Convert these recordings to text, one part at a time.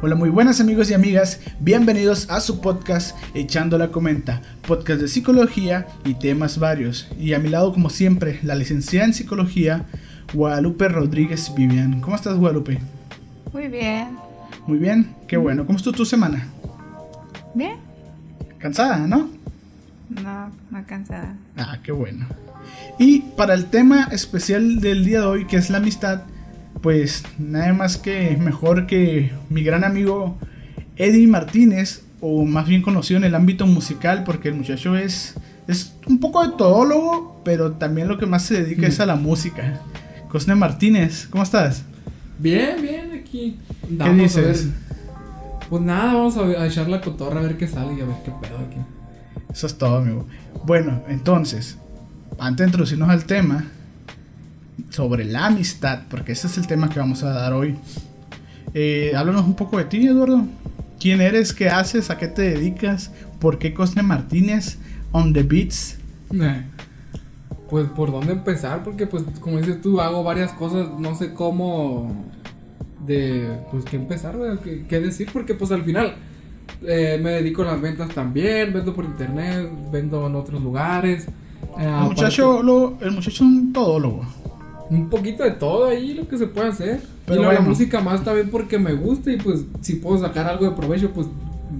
Hola, muy buenas amigos y amigas, bienvenidos a su podcast Echando la Comenta, podcast de psicología y temas varios. Y a mi lado, como siempre, la licenciada en psicología, Guadalupe Rodríguez Vivian. ¿Cómo estás, Guadalupe? Muy bien. Muy bien, qué bueno. ¿Cómo estuvo tu semana? Bien. Cansada, ¿no? No, no cansada. Ah, qué bueno. Y para el tema especial del día de hoy, que es la amistad, pues nada más que mejor que mi gran amigo Eddie Martínez, o más bien conocido en el ámbito musical, porque el muchacho es, es un poco de todólogo, pero también lo que más se dedica es a la música. Cosne Martínez, ¿cómo estás? Bien, bien, aquí. ¿Qué Vamos dices? Pues nada, vamos a, a echar la cotorra a ver qué sale y a ver qué pedo aquí. Eso es todo, amigo. Bueno, entonces, antes de introducirnos al tema sobre la amistad, porque ese es el tema que vamos a dar hoy. Eh, háblanos un poco de ti, Eduardo. ¿Quién eres? ¿Qué haces? ¿A qué te dedicas? ¿Por qué Cosne Martínez on the beats? Eh, Pues por dónde empezar, porque pues como dices tú, hago varias cosas, no sé cómo de pues qué empezar, qué, qué decir, porque pues al final eh, me dedico a las ventas también, vendo por internet, vendo en otros lugares. eh, El aparte- muchacho, lo- el muchacho es un todólogo. Un poquito de todo ahí lo que se puede hacer. Pero y la música más también porque me gusta y pues si puedo sacar algo de provecho, pues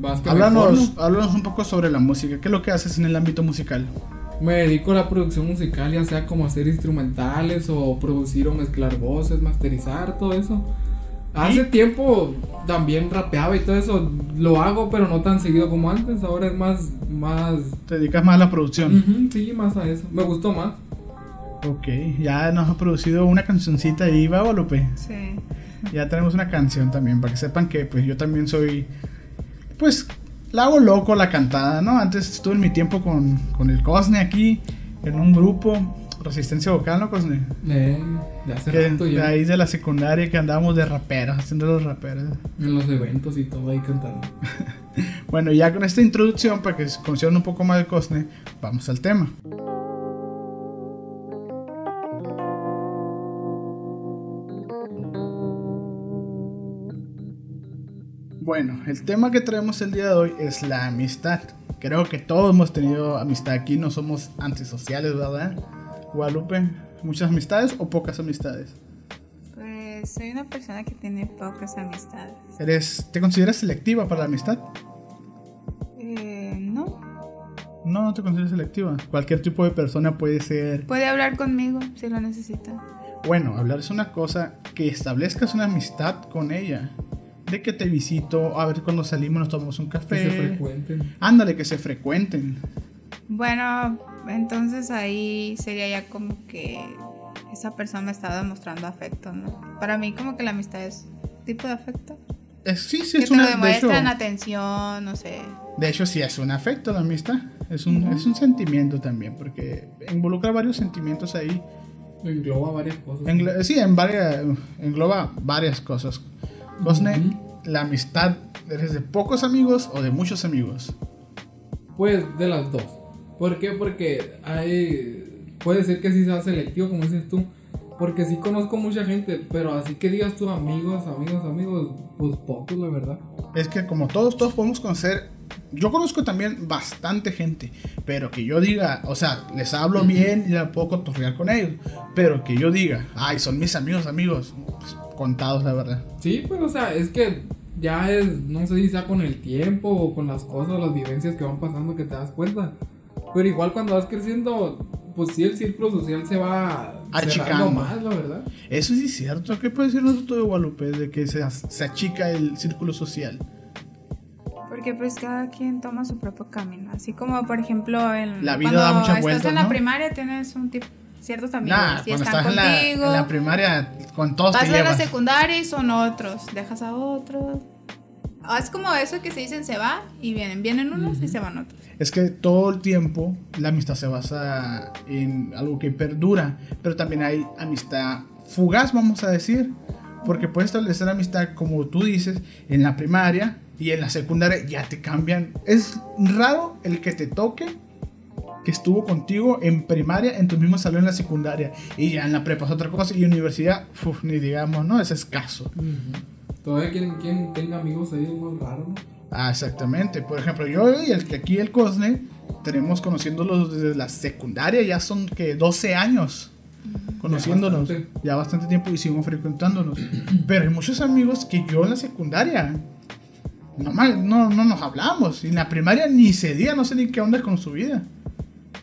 más que Háblanos, ¿no? háblanos un poco sobre la música. ¿Qué es lo que haces en el ámbito musical? Me dedico a la producción musical, ya sea como hacer instrumentales o producir o mezclar voces, masterizar, todo eso. Hace ¿Y? tiempo también rapeaba y todo eso, lo hago pero no tan seguido como antes, ahora es más, más, ¿Te dedicas más a la producción? Sí, más a eso, me gustó más. Ok, ya nos ha producido una cancioncita ahí, ¿va, Guadalupe? Sí. Ya tenemos una canción también, para que sepan que pues yo también soy, pues, la hago loco la cantada, ¿no? Antes estuve en mi tiempo con, con el Cosne aquí, en un grupo, Resistencia Vocal, ¿no, Cosne? Eh, de hace Que rato de ya, ahí de la secundaria que andábamos de raperos, haciendo los raperos. en los eventos y todo ahí cantando. Bueno, ya con esta introducción, para que se conozcan un poco más de Cosne, vamos al tema. Bueno, el tema que traemos el día de hoy es la amistad. Creo que todos hemos tenido amistad aquí, no somos antisociales, ¿verdad? Guadalupe, ¿muchas amistades o pocas amistades? Pues soy una persona que tiene pocas amistades. ¿Eres, ¿Te consideras selectiva para la amistad? Eh, no. No, no te consideras selectiva. Cualquier tipo de persona puede ser Puede hablar conmigo si lo necesita. Bueno, hablar es una cosa que establezcas una amistad con ella. De que te visito, a ver cuando salimos nos tomamos un Que café. se frecuenten. Ándale, que se frecuenten. Bueno, entonces ahí sería ya como que esa persona me estaba demostrando afecto, ¿no? Para mí como que la amistad es tipo de afecto. Eh, sí, sí, que es te una. De hecho, demuestran atención, no sé. de hecho, sí es un afecto la amistad. Es un, es un sentimiento también, porque involucra varios sentimientos ahí. Engloba varias cosas. Englo- sí, en varias, engloba varias cosas. Bosne, Ujú. la amistad, ¿eres de pocos amigos o de muchos amigos? Pues de las dos. ¿Por qué? Porque hay. Puede ser que sí sea selectivo, como dices tú. Porque sí conozco mucha gente, pero así que digas tú amigos, amigos, amigos, pues pocos, la verdad. Es que como todos, todos podemos conocer. Yo conozco también bastante gente, pero que yo diga, o sea, les hablo bien y la puedo cotorrear con ellos, pero que yo diga, ay, son mis amigos, amigos, pues, contados, la verdad. Sí, pero o sea, es que ya es, no sé si sea con el tiempo o con las cosas, las vivencias que van pasando que te das cuenta. Pero igual cuando vas creciendo, pues sí el círculo social se va Achicando. más, la verdad. Eso sí es cierto. ¿Qué puede decirnos tú de Guadalupe? De que se, se achica el círculo social. Porque pues cada quien toma su propio camino. Así como por ejemplo en, La vida cuando da muchas estás vueltas, en la ¿no? primaria tienes un tipo ciertos amigos Nah, cuando están estás en la, contigo. en la primaria, con todos te Vas a la llevas. secundaria y son otros, dejas a otros. Ah, Es como eso que se dicen se va y vienen, vienen unos y se van otros. Es que todo el tiempo la amistad se basa en algo que perdura, pero también hay amistad fugaz, vamos a decir, porque puedes establecer amistad, como tú dices, en la primaria y en la secundaria ya te cambian. Es raro el que te toque que estuvo contigo en primaria, en tu mismo salón en la secundaria, y ya en la prepa es otra cosa, y universidad, uf, ni digamos, ¿no? Es escaso. Todavía quien, quien tenga amigos ahí es más raro, ¿no? Ah, exactamente. Por ejemplo, yo y el que aquí el Cosne tenemos conociéndolos desde la secundaria, ya son que 12 años conociéndonos, Ya bastante. ya bastante tiempo y seguimos frecuentándonos. Pero hay muchos amigos que yo en la secundaria no, no, no nos hablamos. Y en la primaria ni se diga, no sé ni qué onda con su vida.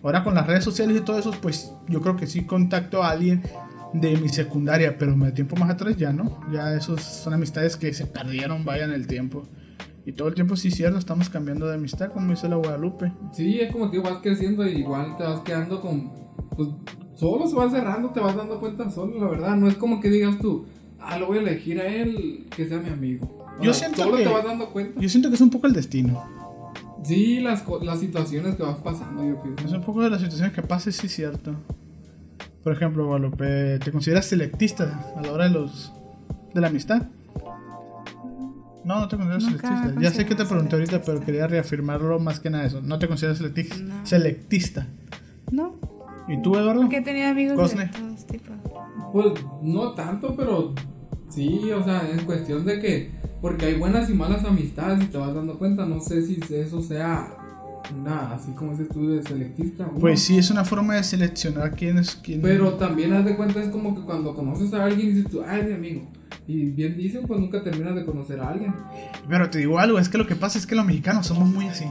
Ahora con las redes sociales y todo eso, pues yo creo que sí contacto a alguien de mi secundaria, pero de tiempo más atrás ya no. Ya esos son amistades que se perdieron, vaya en el tiempo. Y todo el tiempo sí cierto, estamos cambiando de amistad, como dice la Guadalupe. Sí, es como que vas creciendo y igual te vas quedando con. Pues solo se va cerrando, te vas dando cuenta solo, la verdad. No es como que digas tú, ah, lo voy a elegir a él que sea mi amigo. Yo siento solo que- te vas dando cuenta. Yo siento que es un poco el destino. Sí, las, co- las situaciones que van pasando, yo Es pienso. un poco de las situaciones que pasa, sí es cierto. Por ejemplo, Guadalupe, ¿te consideras selectista a la hora de los de la amistad? No, no te consideras Nunca selectista. Ya sé que te pregunté ahorita, pero selectista. quería reafirmarlo más que nada eso. No te consideras selecti- No. selectista. No, ¿Y tú, Eduardo? porque he tenido amigos Cosne. de todos tipos. Pues no tanto, pero sí, o sea, en cuestión de que. Porque hay buenas y malas amistades y te vas dando cuenta. No sé si eso sea una, así como dices tú, de selectista. o no. Pues sí, es una forma de seleccionar quién es quién. Pero también haz de cuenta, es como que cuando conoces a alguien y dices tú, ah, es mi amigo. Y bien dicen, pues nunca terminas de conocer a alguien. Pero te digo algo, es que lo que pasa es que los mexicanos somos muy así,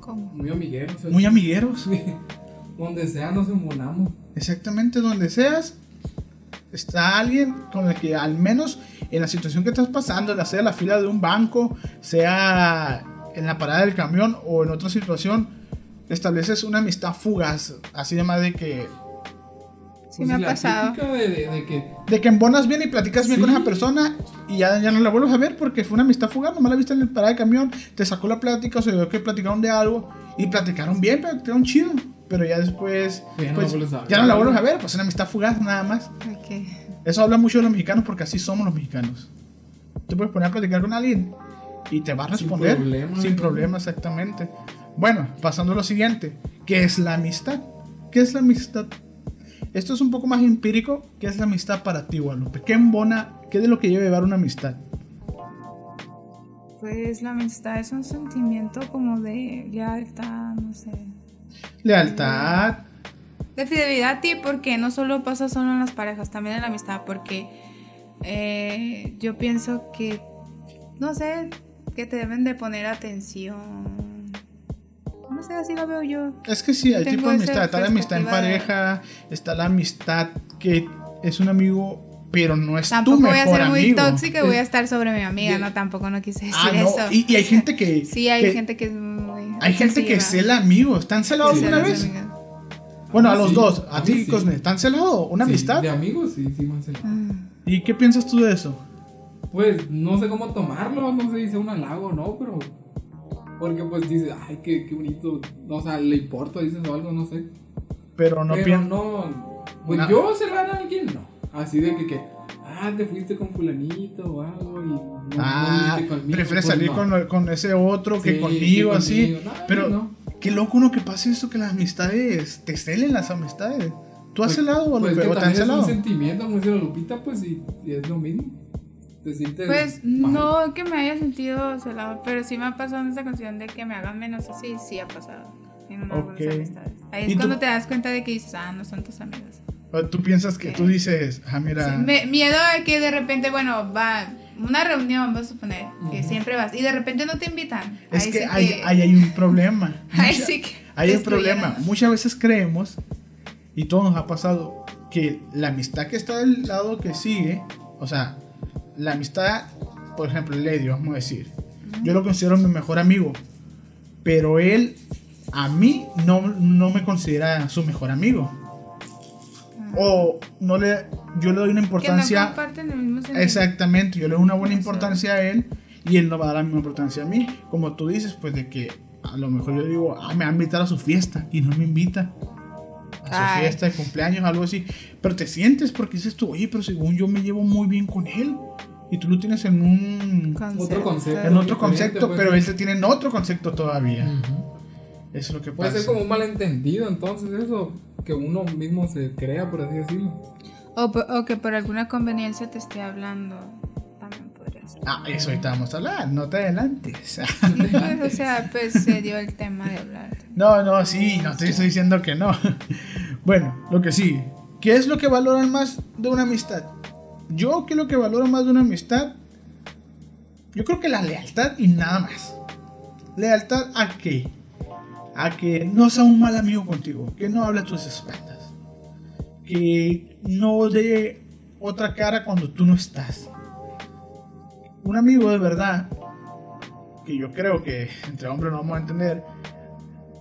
¿Cómo? Muy amigueros. muy amigueros. Donde sea nos embonamos. Exactamente donde seas, está alguien con el que al menos en la situación que estás pasando, ya sea la fila de un banco, sea en la parada del camión o en otra situación, estableces una amistad fugaz, así de más de que Sí me ha Pues pasado. de, de- de que de que embonas bien y platicas bien Sí. con esa persona y ya, ya no la vuelves a ver porque fue una amistad fugaz, nomás la viste en la parada del camión, te sacó la plática o se vio que platicaron de algo y platicaron bien, platicaron chido, pero ya después Ya no la pues, vuelves a ver. ya no la vuelves a ver, pues una amistad fugaz nada más. Eso habla mucho de los mexicanos porque así somos los mexicanos. Te puedes poner a platicar con alguien y te va a Sin responder problema. sin problema, exactamente. Bueno, pasando a lo siguiente, ¿qué es la amistad? ¿Qué es la amistad? Esto es un poco más empírico. ¿Qué es la amistad para ti, Guadalupe? ¿Qué embona? ¿Qué de lo que lleva llevar una amistad? Pues la amistad es un sentimiento como de lealtad, no sé. Lealtad. De fidelidad a ti, porque no solo pasa solo en las parejas, también en la amistad, porque eh, yo pienso que, no sé, que te deben de poner atención. No sé, así lo veo yo. Es que sí, hay Tengo tipo de amistad. Está la amistad en perspectiva de- pareja, está la amistad que es un amigo, pero no es Tampoco tu voy mejor a ser muy amigo. tóxica y voy a estar sobre mi amiga, Bien. no, tampoco no quise decir Ah, no. eso. Y, y hay gente que. Sí, hay que- gente que es. Hay gente que cela amigos. ¿Están celados Que alguna vez? amigas. Bueno, a mí los sí, dos. A, a ti, sí. Cosne. ¿Están celados? ¿Una amistad? De amigos, sí, sí, más el- Ah. ¿Y qué piensas tú de eso? Pues no sé cómo tomarlo, no sé si sea un halago o no, pero. Porque pues dices, ay, qué, qué bonito. O sea, le importa, dices o algo, no sé. Pero no pero piensas. no. Pues No. yo celar a alguien, no. Así de que, que, ah, te fuiste con Fulanito o algo y. No, Ah, conmigo, prefieres pues, salir no. con, con ese otro que Sí, conmigo, que así. conmigo. No, Pero no. qué loco uno que pase eso, que las amistades te celen las amistades. ¿Tú has Pues- celado o pues lo que o te han también es celado? un sentimiento, como dice la Lupita, pues y, y es lo mismo. Te sientes. Pues mal. no que me haya sentido celado, pero sí me ha pasado en esa cuestión de que me hagan menos así, sí ha pasado en algunas Ok. amistades. Ahí ¿Y es tú? cuando te das cuenta de que dices, ah, no son tus amigos. O tú piensas que Ok. tú dices, ah, mira. Sí, me- miedo a que de repente, bueno, va una reunión, vamos a suponer, que Ujú. siempre vas, y de repente no te invitan. Es Ahí que sí ahí, ahí hay un problema. Ahí Mucha- sí que Hay un problema. Muchas veces creemos, y todo nos ha pasado, que la amistad que está del lado que sigue, o sea, la amistad, por ejemplo, Lady, vamos a decir, yo lo considero mi mejor amigo, pero él a mí no, no me considera su mejor amigo. O no le, yo le doy una Que no importancia. comparten el mismo. Exactamente, yo le doy una buena importancia a él y él no va a dar la misma importancia a mí. Como tú dices, pues de que a lo mejor yo digo, ah, me va a invitar a su fiesta y no me invita. A su Ay. fiesta de cumpleaños, algo así. Pero te sientes porque dices tú, oye, pero según yo me llevo muy bien con él. Y tú lo tienes en un. Otro concepto. En otro concepto, pues, pero él te tiene en otro concepto todavía. Ujú. Eso es lo que Puede pasa. ser como un malentendido, entonces, eso. Que uno mismo se crea, por así decirlo. O, que por alguna conveniencia te esté hablando. También podría Ah, eso ahorita vamos a hablar, no te adelantes. Pues, o sea, pues se dio el tema de hablar. No, no, sí, no te estoy diciendo que no. Bueno, lo que sí. ¿Qué es lo que valoran más de una amistad? Yo, ¿qué es lo que valoro más de una amistad? Yo creo que la lealtad y nada más. ¿Lealtad a qué? A que no sea un mal amigo contigo, que no hable a tus espaldas, que no dé otra cara cuando tú no estás. Un amigo de verdad, que yo creo que entre hombres no vamos a entender,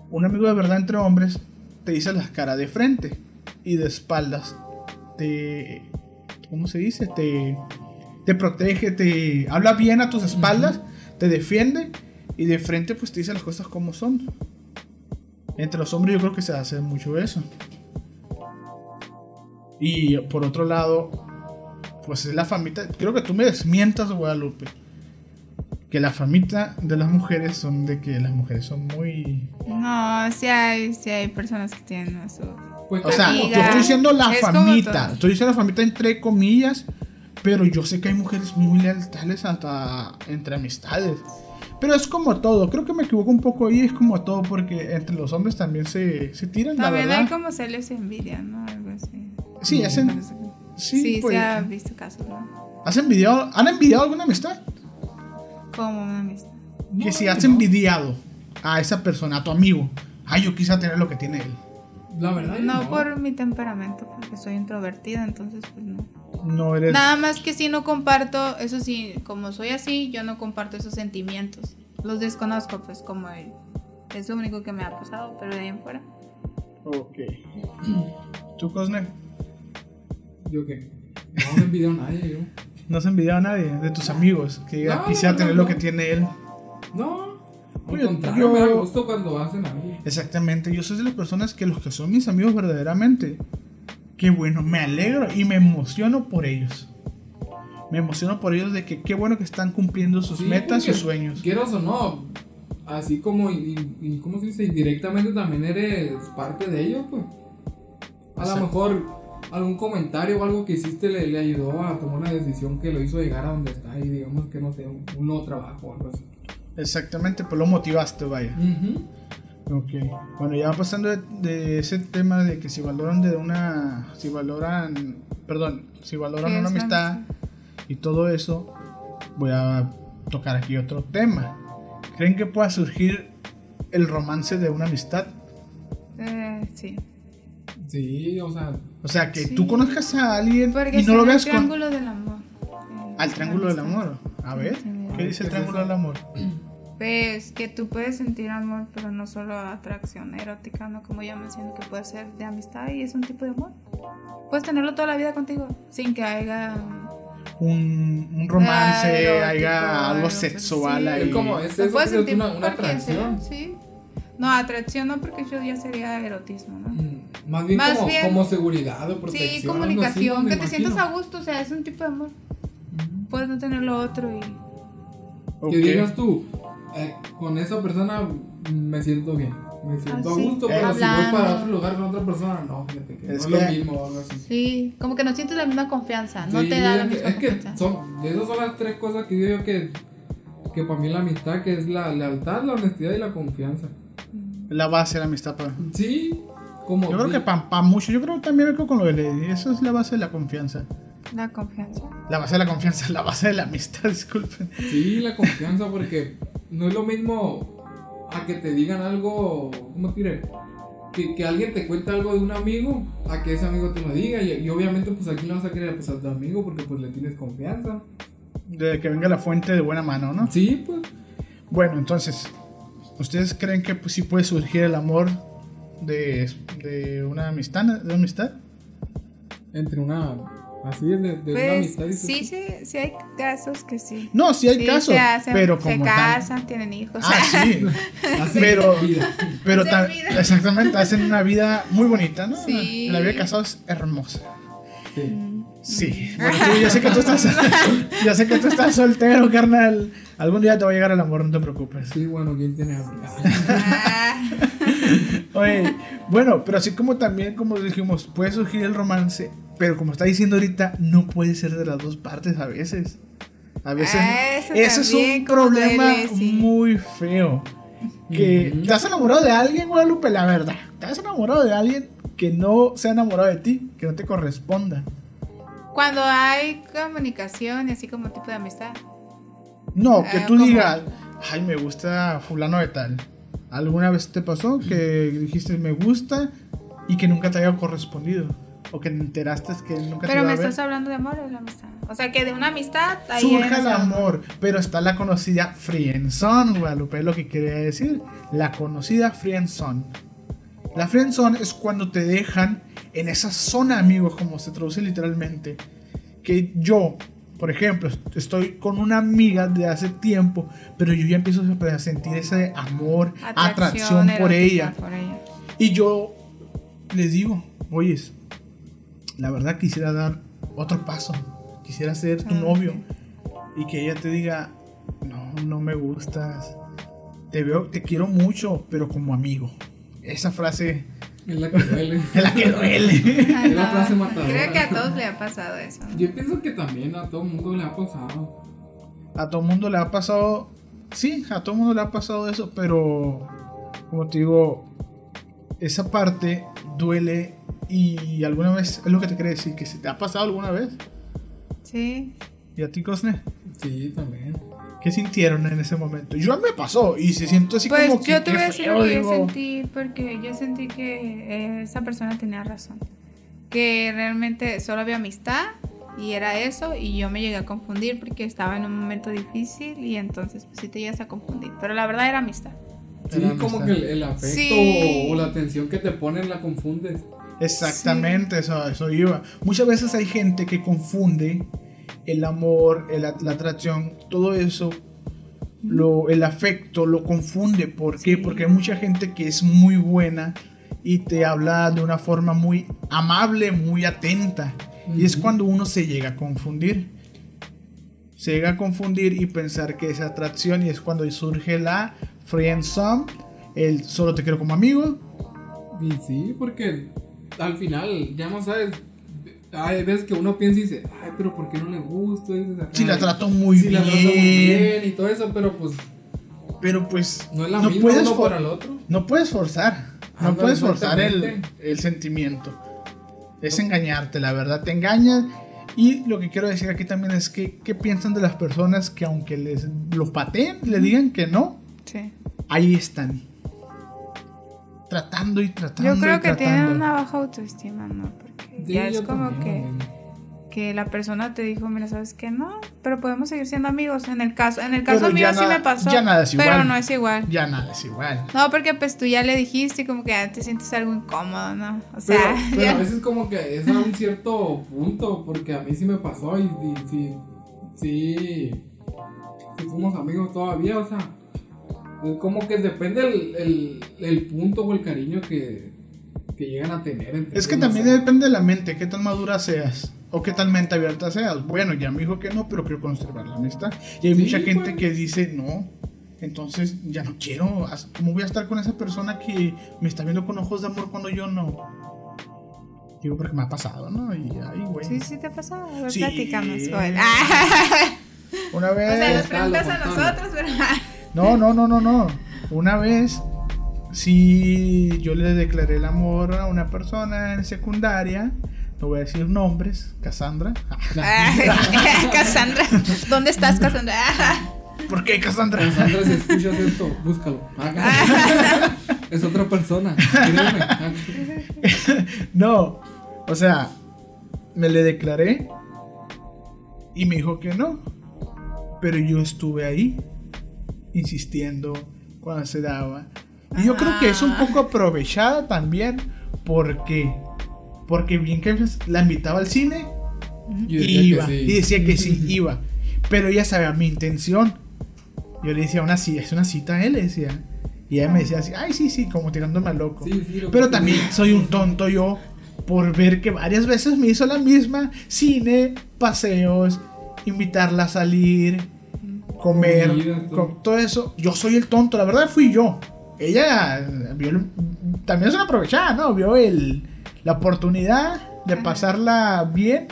un amigo de verdad entre hombres te dice las caras de frente y de espaldas te ¿cómo se dice? te te protege, te habla bien a tus espaldas, te defiende y de frente pues te dice las cosas como son. Entre los hombres yo creo que se hace mucho eso. Y por otro lado, pues es la famita, creo que tú me desmientas Guadalupe. Que la famita de las mujeres son de que las mujeres son muy No, sí hay, sí hay personas que tienen eso. Pues O sea, Amiga. yo estoy diciendo la Es famita. Estoy diciendo la famita entre comillas. Pero yo sé que hay mujeres muy leales hasta entre amistades. Pero es como todo. Creo que me equivoco un poco ahí. Es como todo porque entre los hombres también se, se tiran, la También verdad. hay como celos y envidia, ¿no? Algo así. Sí, hacen. Sí, Sí, pues, se ha visto casos, ¿no? ¿Has envidiado, ¿Han envidiado alguna amistad? Como una amistad. que No, si has no. envidiado a esa persona, a tu amigo. Ay, yo quisiera tener lo que tiene él. La verdad, No, por mi temperamento, porque soy introvertida, entonces pues no. No eres. Nada más que si no comparto, eso sí, como soy así, yo no comparto esos sentimientos. Los desconozco, pues como él. Es lo único que me ha pasado, pero de ahí en fuera. Ok. ¿Tú, Cosner? ¿Yo qué? No me envidio a nadie, yo. ¿No has envidiado a nadie de tus amigos que No, quisiera no, tener no. lo que tiene él? No. Al Oye, contrario, yo- me da gusto cuando hacen algo. Exactamente, yo soy de las personas que los que son mis amigos verdaderamente, qué bueno, me alegro y me emociono por ellos. Me emociono por ellos de que qué bueno que están cumpliendo sus Sí, metas y porque, sueños. Quieras o no, así como, y, y- ¿cómo se dice? Indirectamente también eres parte de ello, pues. A lo mejor algún comentario o algo que hiciste le, le ayudó a tomar una decisión que lo hizo llegar a donde está y digamos que no sé, un, un nuevo trabajo o algo así. Exactamente, pues lo motivaste, vaya. Ok, bueno, ya pasando de, de ese tema de que si valoran de una, si valoran, perdón, si valoran ¿Qué una amistad y todo eso, voy a tocar aquí otro tema. ¿Creen que pueda surgir el romance de una amistad? Eh, sí. Sí, o sea, O sea, que Sí. tú conozcas a alguien Porque y no lo veas con... triángulo del amor. Al triángulo del amor. A ver. ¿qué dice el ¿Qué es triángulo del amor? Pues que tú puedes sentir amor, pero no solo atracción erótica, ¿no? Como ya mencioné, que puede ser de amistad y es un tipo de amor. Puedes tenerlo toda la vida contigo, sin que haya... Un, un romance, erótico, haya algo sexual sí. ahí. es como, es Lo eso puedes sentir una, una sea, atracción. sí. No, atracción no, porque eso ya sería erotismo, ¿no? Mm, Más bien, Más como, bien- como seguridad o protección. Sí, así, comunicación, ¿no? que te sientas a gusto, o sea, es un tipo de amor. Ujú. Puedes no tener lo otro y... Ok. Que digas tú, eh, con esa persona me siento bien. Me siento Ah, a sí. gusto, pero si voy Hablando. para otro lugar con otra persona, no, fíjate que Es no es que- lo mismo o algo así. Sí, como que no sientes la misma confianza, no Sí, te da la que- misma es que confianza. son, de esas son las tres cosas que digo yo que, que para mí la amistad, que es la lealtad, la honestidad y la confianza. La base de la amistad. pa. Sí, como... Yo creo que para mucho, yo creo que también quedo con lo de Lady. Eso es la base de la confianza. La confianza. La base de la confianza, la base de la amistad, disculpen. Sí, la confianza, porque no es lo mismo a que te digan algo, ¿cómo te diré? Que, que alguien te cuente algo de un amigo, a que ese amigo te lo diga. Y, y obviamente, pues aquí le vas a querer pues, a tu amigo porque pues le tienes confianza. De que venga la fuente de buena mano, ¿no? Sí, pues. Bueno, entonces, ¿ustedes creen que pues, sí puede surgir el amor de, de una amistad? ¿De una amistad? Entre una. Así, de, de una Pues amistad. dices sí, sí, sí hay casos que sí. No, sí hay Sí, casos, se hacen, pero se como tal. casan, tienen hijos. Ah, sí. Así pero-. Pero Se exactamente, hacen una vida muy bonita, ¿no? Sí. La vida de casado es hermosa. Sí. Sí. Bueno, tú, yo sé que tú estás, yo sé que tú estás soltero, carnal. Algún día te va a llegar el amor, no te preocupes. Sí, bueno, ¿quién tiene? Ah, Oye, bueno, pero así como también, como dijimos, puede surgir el romance, pero como está diciendo ahorita, no puede ser de las dos partes a veces. A veces Ah, eso ese es un problema duele, sí. muy feo. Que te has enamorado de alguien, Guadalupe, la verdad. Te has enamorado de alguien que no se ha enamorado de ti, que no te corresponda. Cuando hay comunicación y así como tipo de amistad. No, que Ah, tú ¿cómo? digas, ay, me gusta fulano de tal. ¿Alguna vez te pasó que dijiste me gusta y que nunca te haya correspondido? O que te enteraste que nunca Pero me a ver? estás hablando de amor o de la amistad. O sea, que de una amistad ahí Surja el amor, pero está la conocida friendzone, Guadalupe, es lo que quería decir. La conocida friendzone. La friendzone es cuando te dejan en esa zona, amigos, como se traduce literalmente. Que yo, por ejemplo, estoy con una amiga de hace tiempo, pero yo ya empiezo a sentir ese amor, atracción, por erótica ella. por ella. Y yo le digo, oyes, la verdad quisiera dar otro paso. Quisiera ser tu Ah, novio. Y que ella te diga, no, no me gustas. Te veo, te quiero mucho, pero como amigo. Esa frase Es la que duele. es la que duele. Ay, Es la frase matadora. Creo que a todos le ha pasado eso. Yo pienso que también a todo el mundo le ha pasado. a todo mundo le ha pasado, sí, a todo mundo le ha pasado eso, pero como te digo, esa parte duele y alguna vez es lo que te quiere decir, que se te ha pasado alguna vez. Sí. ¿Y a ti, Cosne? Sí, también. ¿Qué sintieron en ese momento? Yo me pasó y se siento así Pues como que yo te voy a decir lo que yo sentí, porque yo sentí que esa persona tenía razón. Que realmente solo había amistad y era eso, y yo me llegué a confundir porque estaba en un momento difícil y entonces pues sí te llegas a confundir. Pero la verdad era amistad. Sí, Era como que el, el afecto Sí. o, o la atención que te ponen la confundes. Exactamente, eso, eso iba. Muchas veces hay gente que confunde el amor, el- la atracción, todo eso, lo, el afecto, lo confunde. ¿Por qué? Sí. Porque hay mucha gente que es muy buena y te habla de una forma muy amable, muy atenta. Y es cuando uno se llega a confundir. Se llega a confundir y pensar que es atracción y es cuando surge la friendzone, el solo te quiero como amigo, Y sí, porque al final ya no sabes. Hay veces que uno piensa y dice, ay, pero ¿por qué no le gusto? Si la "Ay, trato muy sí, bien. la trato muy bien y todo eso, pero pues Pero pues no es la no misma puedes, uno para el otro. no puedes forzar. No Ándale, puedes forzar el, el sentimiento. Es engañarte, la verdad. Te engañas. Y lo que quiero decir aquí también es que, ¿qué piensan de las personas que aunque les los pateen, le digan que no? Sí. Ahí están. Tratando y tratando. Yo creo que tienen una baja autoestima, ¿no? Porque ya es como también, que, que la persona te dijo, mira, ¿sabes qué? No, pero podemos seguir siendo amigos. En el caso, en el caso Pero mío sí me pasó. ya nada es Pero igual. no es igual. Ya nada, es igual. No, porque pues tú ya le dijiste y como que ya te sientes algo incómodo, ¿no? O Pero, sea, pero ya- a veces como que es a un cierto punto, porque a mí sí me pasó y, y sí, sí, sí fuimos amigos todavía, o sea, como que depende el, el, el punto o el cariño que, que llegan a tener. entre Es que también no sé. depende de la mente, qué tan madura seas. O qué tan mente abierta seas. Bueno, ya me dijo que no, pero quiero conservar la amistad. Y hay Sí, mucha gente pues. que dice no. Entonces ya no quiero. ¿Cómo voy a estar con esa persona que me está viendo con ojos de amor cuando yo no? Digo, porque me ha pasado, ¿no? Y ay, güey. Sí, sí te pasó. A ver, Sí. platícanos, Joel. Una o sea, vez. nos preguntas a nosotros, pero... No, no, no, no, no. Una vez. Sí, yo le declaré el amor a una persona en secundaria. No voy a decir nombres. Cassandra. Cassandra, ¿dónde estás, Cassandra? ¿Por qué Cassandra? Sandra, si escuchas esto, búscalo. es otra persona, créeme. No, o sea, me le declaré y me dijo que no. Pero yo estuve ahí, insistiendo cuando se daba. Y yo creo que es un Ah. poco aprovechada también porque, porque bien que la invitaba al cine, que iba. sí. Y decía que sí, iba. Pero ella sabía mi intención. Yo le decía una cita, es una cita a él, le decía. Y ella me decía así, ay, sí, sí, como tirándome al loco. Sí, sí, lo Pero también soy un tonto yo por ver que varias veces me hizo la misma cine, paseos, invitarla a salir, comer, Comidas, todo. con todo eso. Yo soy el tonto, la verdad fui yo. Ella eh, vio el- también es una aprovechada, ¿no? Vio el, la oportunidad de pasarla bien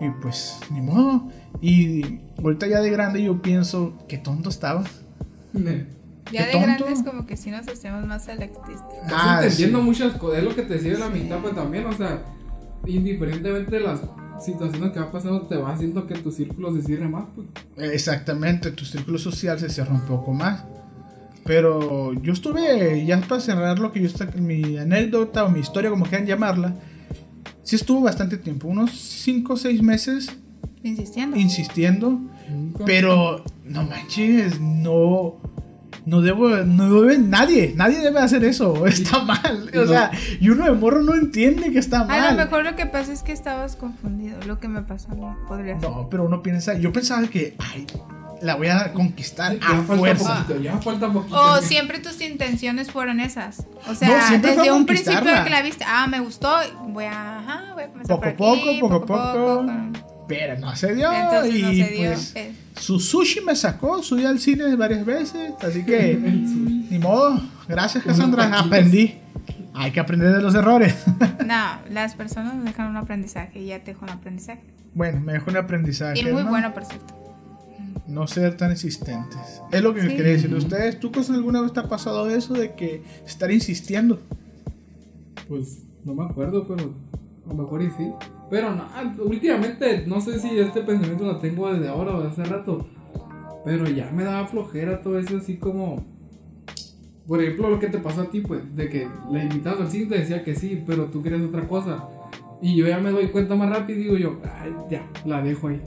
y pues ni modo. Y ahorita ya de grande yo pienso, qué tonto estaba. Ya de tonto. grandes como que sí nos hacemos más selectistas. Estás Ah, entendiendo sí. muchas cosas, es lo que te decía de la mitad, pues también, o sea, indiferentemente de las situaciones que va pasando, te va haciendo que tu círculo se cierre más, pues. Exactamente, tu círculo social se cierra un poco más. Pero yo estuve, ya para cerrar lo que yo está, mi anécdota o mi historia, como quieran llamarla, sí estuvo bastante tiempo, unos 5 o 6 meses Insistiendo. insistiendo, pero no manches, no, no debo, no debe, nadie, nadie debe hacer eso, está mal, o no. sea, y uno de morro no entiende que está A mal. lo mejor lo que pasa es que estabas confundido. Lo que me pasó a mí podría ser. No, pero uno piensa, yo pensaba que, ay, la voy a conquistar Ya a fuerza. poquito, ya falta poquito. O siempre tus intenciones fueron esas. O sea, No, siempre fue desde un principio que la viste, ah, me gustó, voy a, ajá, voy a comenzar Poco por a aquí, poco, poco a poco. con- Pero no se dio. Entonces y no se dio. pues Eh, su sushi me sacó, subí al cine varias veces. Así que, ni modo. Gracias, Cassandra. Aprendí. Hay que aprender de los errores. No, las personas dejan un aprendizaje y ya te dejó un aprendizaje. bueno, me dejó un aprendizaje. Y muy ¿no? bueno, por cierto. No ser tan insistentes. Es lo que Sí. quería decir. ¿Ustedes, tú, Cos, alguna vez te ha pasado eso de que estar insistiendo? Pues no me acuerdo, pero a lo mejor y sí. Pero no, últimamente no sé si este pensamiento lo tengo desde ahora o de hace rato. Pero ya me daba flojera todo eso así como... Por ejemplo, lo que te pasó a ti, pues, de que la invitabas al cine y te decía que sí, pero tú querías otra cosa. Y yo ya me doy cuenta más rápido y digo yo, ay, ya, la dejo ahí.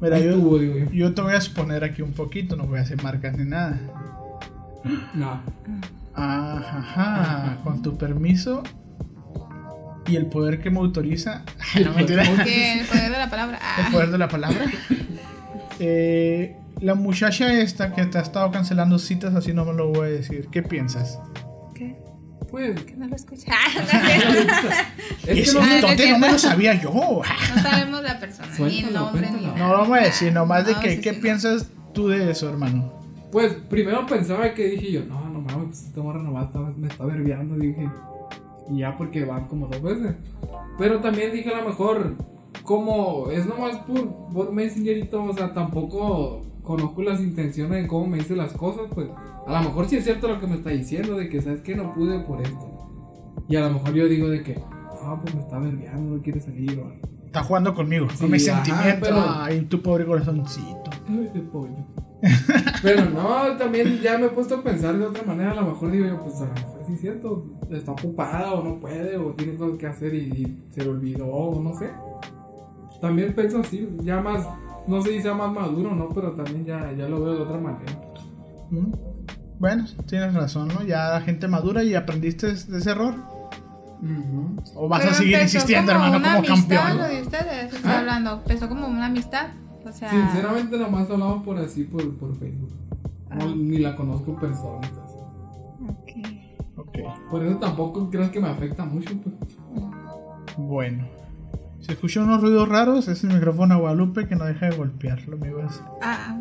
Mira, digo yo. yo te voy a exponer aquí un poquito. No voy a hacer marcas ni nada. No. Ajá, con tu permiso y el poder que me autoriza. No, mentira. El poder de la palabra. El Ah, poder de la palabra. Eh, la muchacha esta que te ha estado cancelando citas, así no me lo voy a decir. ¿Qué piensas? ¿Qué? Pues, Que no lo escucha. Ah, no es que no, no me lo sabía yo. No sabemos la persona, ni el nombre, ni. No lo voy a decir, nomás de No, que, sí, ¿qué sí. piensas tú de eso, hermano? Pues primero pensaba que dije yo, no, no mames, pues esta morra nomás está- me está verbiando, dije. Y ya porque van como dos veces. Pero también dije a lo mejor, como es nomás por, por Messenger y todo, o sea, tampoco conozco las intenciones de cómo me dice las cosas, pues a lo mejor sí es cierto lo que me está diciendo, de que sabes que no pude por esto. Y a lo mejor yo digo de que, ah, pues me está verbiando, no quiere salir o algo. Está jugando conmigo, Sí, con mis ajá, sentimientos. pero- Ay, tu pobre corazoncito. Ay, de pollo. Pero no, también ya me he puesto a pensar de otra manera. A lo mejor digo yo, pues a lo mejor sí es cierto. Está ocupada o no puede o tiene cosas que hacer y, y se le olvidó o no sé. También pienso así, ya más, no sé si sea más maduro o no, pero también ya, ya lo veo de otra manera. Mm. Bueno, tienes razón, ¿no? Ya la gente madura y aprendiste de ese error. O vas Pero a seguir insistiendo, como hermano, una como amistad, campeón. Lo de ustedes, estoy ¿Ah? hablando. Empezó como una amistad. O sea, Sinceramente, nomás hablamos por así, por, por Facebook. No, Ah. ni la conozco en persona. entonces. ok. Ok, Por eso tampoco creo que me afecta mucho. Pues. bueno. Si escuchan unos ruidos raros, es el micrófono a Guadalupe que no deja de golpearlo, amigos. Ah,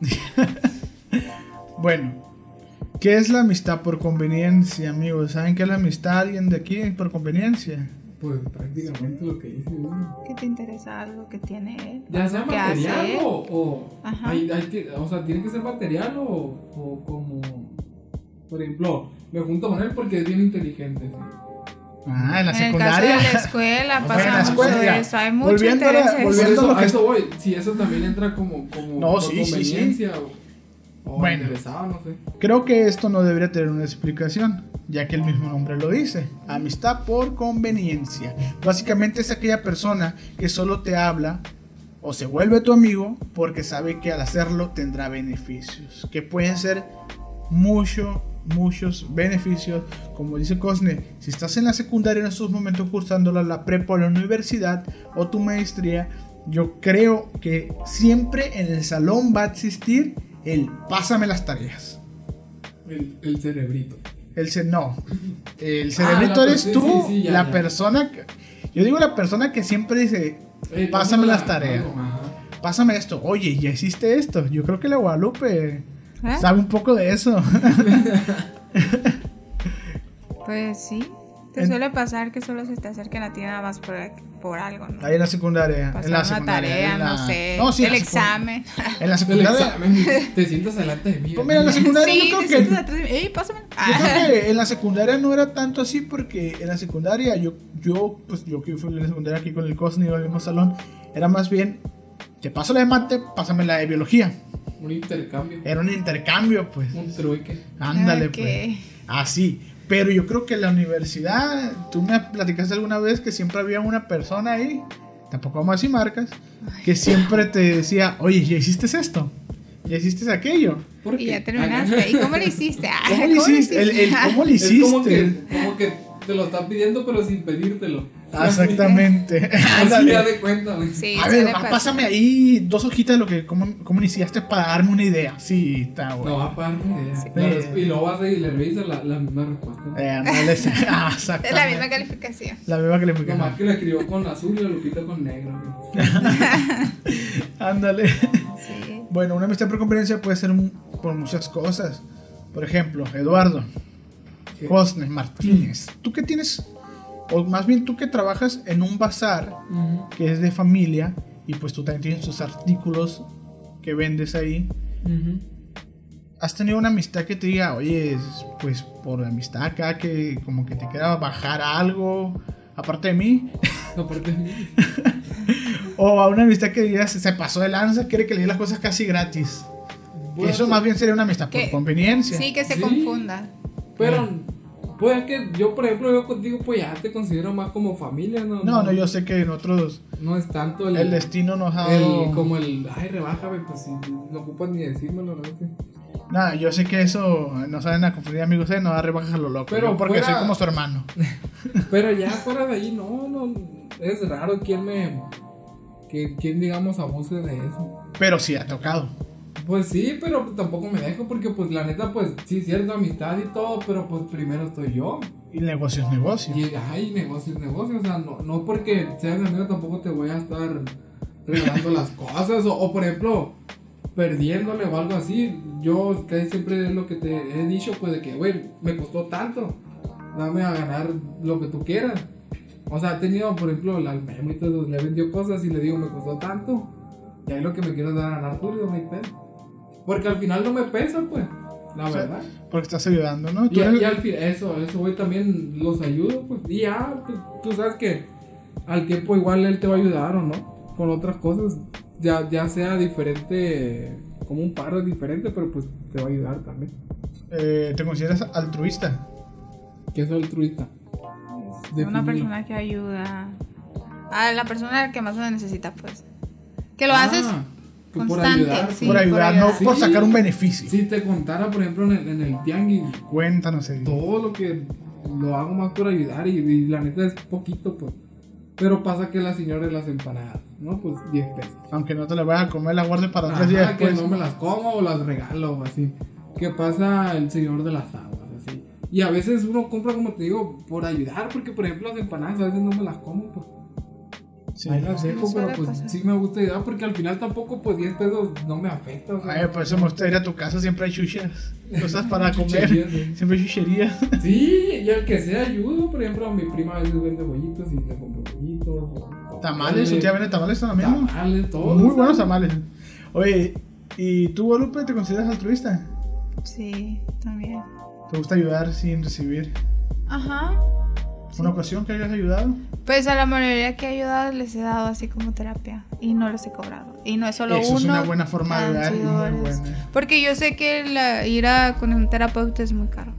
Bueno, ¿qué es la amistad por conveniencia, amigos? ¿Saben qué es la amistad alguien de aquí por conveniencia? Pues prácticamente lo que dice uno. ¿qué te interesa algo que tiene él? Ya sea ¿Qué material hace? o, o, Ajá. hay- hay que- o sea, tiene que ser material o, o como, por ejemplo, me junto con él porque es bien inteligente. ¿sí? Ah, en la En el caso secundaria. de la escuela pasa en la mucho escuela, eso. Hay mucho volviendo a la- interés. Por volviendo eso, a que a eso voy, si eso también entra como, como No, por sí, sí, sí. conveniencia o, o Bueno. interesado, no sé. Creo que esto no debería tener una explicación, ya que el mismo nombre lo dice. Amistad por conveniencia. Básicamente es aquella persona que solo te habla o se vuelve tu amigo porque sabe que al hacerlo tendrá beneficios, que pueden ser mucho, muchos beneficios. Como dice Cosne, si estás en la secundaria en estos momentos cursando la, la prepa o la universidad o tu maestría, yo creo que siempre en el salón va a existir el pásame las tareas. El, el cerebrito. El ce- no. El Ah, cerebrito eres tú, sí, sí, ya, la ya. persona que, yo digo la persona que siempre dice, Eh, Pásame la- las tareas. pásame esto. Oye, ya hiciste esto. Yo creo que la Guadalupe ¿Eh? sabe un poco de eso. Pues sí. Te En- suele pasar que solo se te acerquen a ti nada más por por algo, ¿no? Ahí en la secundaria. Pasar en la una secundaria. tarea, en la- no sé, No, sí, el la examen. En la secundaria. te sientas delante de mí. Pues mira, en la secundaria sí, yo te creo que. sientas atrás de mí. Ey, pásame. Yo creo que en la secundaria no era tanto así porque en la secundaria yo, yo pues yo que fui en la secundaria aquí con el Cosni en el mismo salón, era más bien, te paso la de mate, pásame la de biología. Un intercambio, Era un intercambio, pues. un trueque. Ándale, Ok. pues. Así. Pero yo creo que en la universidad, tú me platicaste alguna vez que siempre había una persona ahí, tampoco vamos a decir marcas, que siempre te decía, oye, ¿ya hiciste esto? ¿Ya hiciste aquello? ¿Por Y qué? ya terminaste. ¿Y cómo lo hiciste? Ah, ¿Cómo lo hiciste? El, el ¿Cómo lo Es como que, hiciste? como que te lo están pidiendo, pero sin pedírtelo. Exactamente. Así ya de cuenta, güey. Sí, A ver, va, pásame ahí dos hojitas de lo que cómo, cómo iniciaste para darme una idea. Sí, está No, bueno. aparte. eh, Sí. la resp- Y luego vas y le revisas la, la misma respuesta. Eh, sí. Ah, Es exactamente. la misma calificación. La misma expliqué. Nomás que la escribió con azul y la Lupita con negro. Ándale. Sí. Bueno, una amistad por conveniencia puede ser un- por muchas cosas. Por ejemplo, Eduardo, ¿Qué? Cosne, Martínez. Tú que tienes, o más bien tú que trabajas en un bazar que es de familia y pues tú también tienes tus artículos que vendes ahí. ujú. ¿Has tenido una amistad que te diga, oye, es- pues por amistad acá que como que te queda bajar algo, aparte de mí? Aparte de mí. O a una amistad que digas, se pasó de lanza, quiere que le dé las cosas casi gratis. Bueno, Eso más bien sería una amistad por Que- conveniencia. Sí, que se Sí. confunda. Pero, pues que yo, por ejemplo, yo contigo, pues ya te considero más como familia, ¿no? No, no, yo sé que nosotros No es tanto el. el destino nos ha el- como el. Ay, rebájame, pues si no ocupas ni decírmelo, ¿no? Nada, yo sé que eso no saben a confundir amigos, eh, no da rebajas a lo loco. Pero yo porque fuera- soy como su hermano. Pero ya fuera de ahí, no, no. Es raro quien me. Que, quien, digamos, abuse de eso. Pero sí ha tocado. Pues sí, pero tampoco me dejo porque, pues, la neta, pues, sí, cierto, amistad y todo, pero, pues, primero estoy yo. Y negocio es negocio. Y, ay, negocio es negocio, o sea, no, no porque seas mi amigo tampoco te voy a estar regalando las cosas, o, o, por ejemplo, perdiéndole o algo así. Yo casi siempre es lo que te he dicho, pues, de que, güey, me costó tanto, dame a ganar lo que tú quieras. O sea, he tenido, por ejemplo, la Memo y todo, le vendió cosas y le digo, me costó tanto, y ahí lo que me quiero es dar a ganar tú, digo, no hay pedo. Porque al final no me pesa, pues, la O sea, verdad. Porque estás ayudando, ¿no? Y, eres- y al fin, eso, eso, güey, también los ayudo, pues, y ya, pues, tú sabes que al tiempo igual él te va a ayudar o no, con otras cosas, ya, ya sea diferente, como un paro diferente, pero pues te va a ayudar también. eh, te consideras altruista. Que es altruista. Es una persona que ayuda a la persona que más lo necesita, pues. Que lo Ah, haces por ayudar, sí. por por ayudar, ayudar. no por Sí. sacar un beneficio. Si te contara, por ejemplo, en el, en el tianguis, Cuéntanos, Eddie. todo lo que lo hago más por ayudar y, y la neta es poquito, pues. Pero pasa que la señora de las empanadas, ¿no? Pues 10 pesos. Aunque no te la vayas a comer, la guardes para tres días que después. no me las como o las regalo o así. ¿Qué pasa el señor de las aguas? Así. Y a veces uno compra, como te digo, por ayudar, porque por ejemplo las empanadas a veces no me las como, pues. Sí. Ahí las dejo, suele pero pues pasar. sí me gusta ayudar porque al final tampoco, pues 10 pesos no me afecta. O sea, Ay, por eso me gusta ir a tu casa, siempre hay chuchas. Cosas para Chucherías, comer. sí. Siempre hay chuchería. Sí, y al que sea ayudo, por ejemplo, mi prima a veces vende bollitos y le compro bollitos. o- Tamales, su tía vende tamales también. Tamales, todo. Muy buenos tamales. Oye, ¿y tú, Guadalupe, te consideras altruista? Sí, también. ¿Te gusta ayudar sin recibir? Ajá. ¿Una ocasión que hayas ayudado? Pues a la mayoría que he ayudado les he dado así como terapia y no les he cobrado. Y no es solo Eso uno. es una buena forma de buena. Porque yo sé que la- ir a con un terapeuta es muy caro.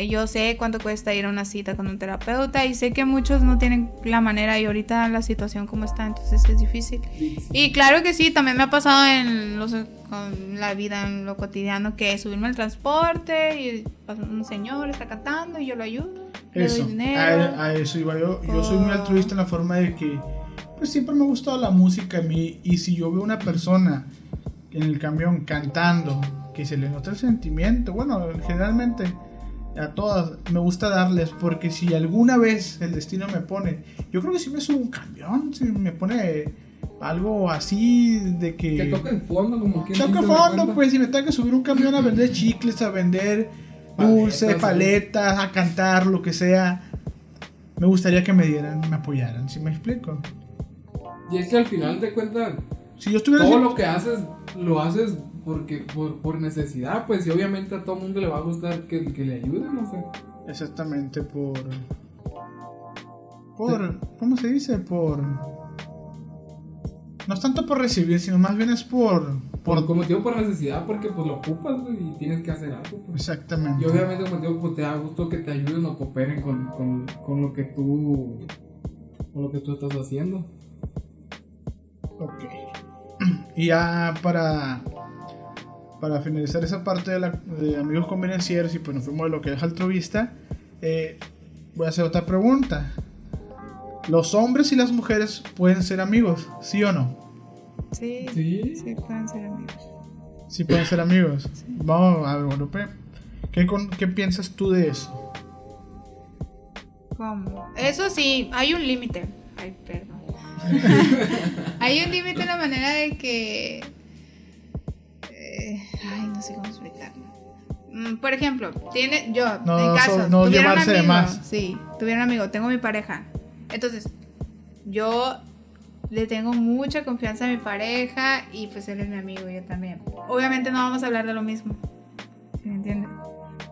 Eh, Yo sé cuánto cuesta ir a una cita con un terapeuta y sé que muchos no tienen la manera y ahorita la situación como está, entonces es difícil. Y claro que sí, también me ha pasado en los, con la vida, en lo cotidiano, que subirme al transporte y un señor está cantando y yo lo ayudo. Eso, doy dinero. a, a eso iba yo. Yo soy muy altruista en la forma de que, pues siempre me ha gustado la música a mí. Y si yo veo una persona en el camión cantando, que se le nota el sentimiento, bueno, generalmente a todas me gusta darles, porque si alguna vez el destino me pone, yo creo que si me subo un camión, si me pone algo así de que... Que toca en fondo, como que. Toca fondo, pues, si me tengo que subir un camión a vender chicles, a vender dulce, Paletas, a cantar, lo que sea. me gustaría que me dieran, me apoyaran, si me explico. Y es que al final de cuentas, Si yo estuviera todo lo que haces, lo haces porque por, por necesidad, pues, y obviamente a todo mundo le va a gustar que, que le ayuden, no sé. Exactamente, por. Por. ¿Cómo se dice? Por. No es tanto por recibir, sino más bien es por. Por, Por. como digo, por necesidad, porque pues lo ocupas y tienes que hacer algo. pues. Exactamente. Y obviamente, como digo, pues te da gusto que te ayuden o cooperen con, con, con lo que tú con lo que tú estás haciendo. Ok. Y ya para. Para finalizar esa parte de, la, de amigos convenencieros y pues nos fuimos de lo que es altruista, eh, voy a hacer otra pregunta. ¿Los hombres y las mujeres pueden ser amigos? ¿Sí o no? Sí, Sí. sí, pueden ser amigos. Sí pueden ser amigos. Vamos a ver, Guadalupe. ¿Qué, con- ¿Qué piensas tú de eso? ¿Cómo? Eso sí, hay un límite. Ay, perdón. hay un límite en la manera de que. Eh, ay, no sé cómo explicarlo. Mm, Por ejemplo, tiene yo, No, en caso, so- no tuviera un llevarse de amigo, más. sí, tuviera un amigo, tengo mi pareja. Entonces, yo le tengo mucha confianza a mi pareja y pues él es mi amigo, yo también. Obviamente no vamos a hablar de lo mismo, ¿sí me entienden?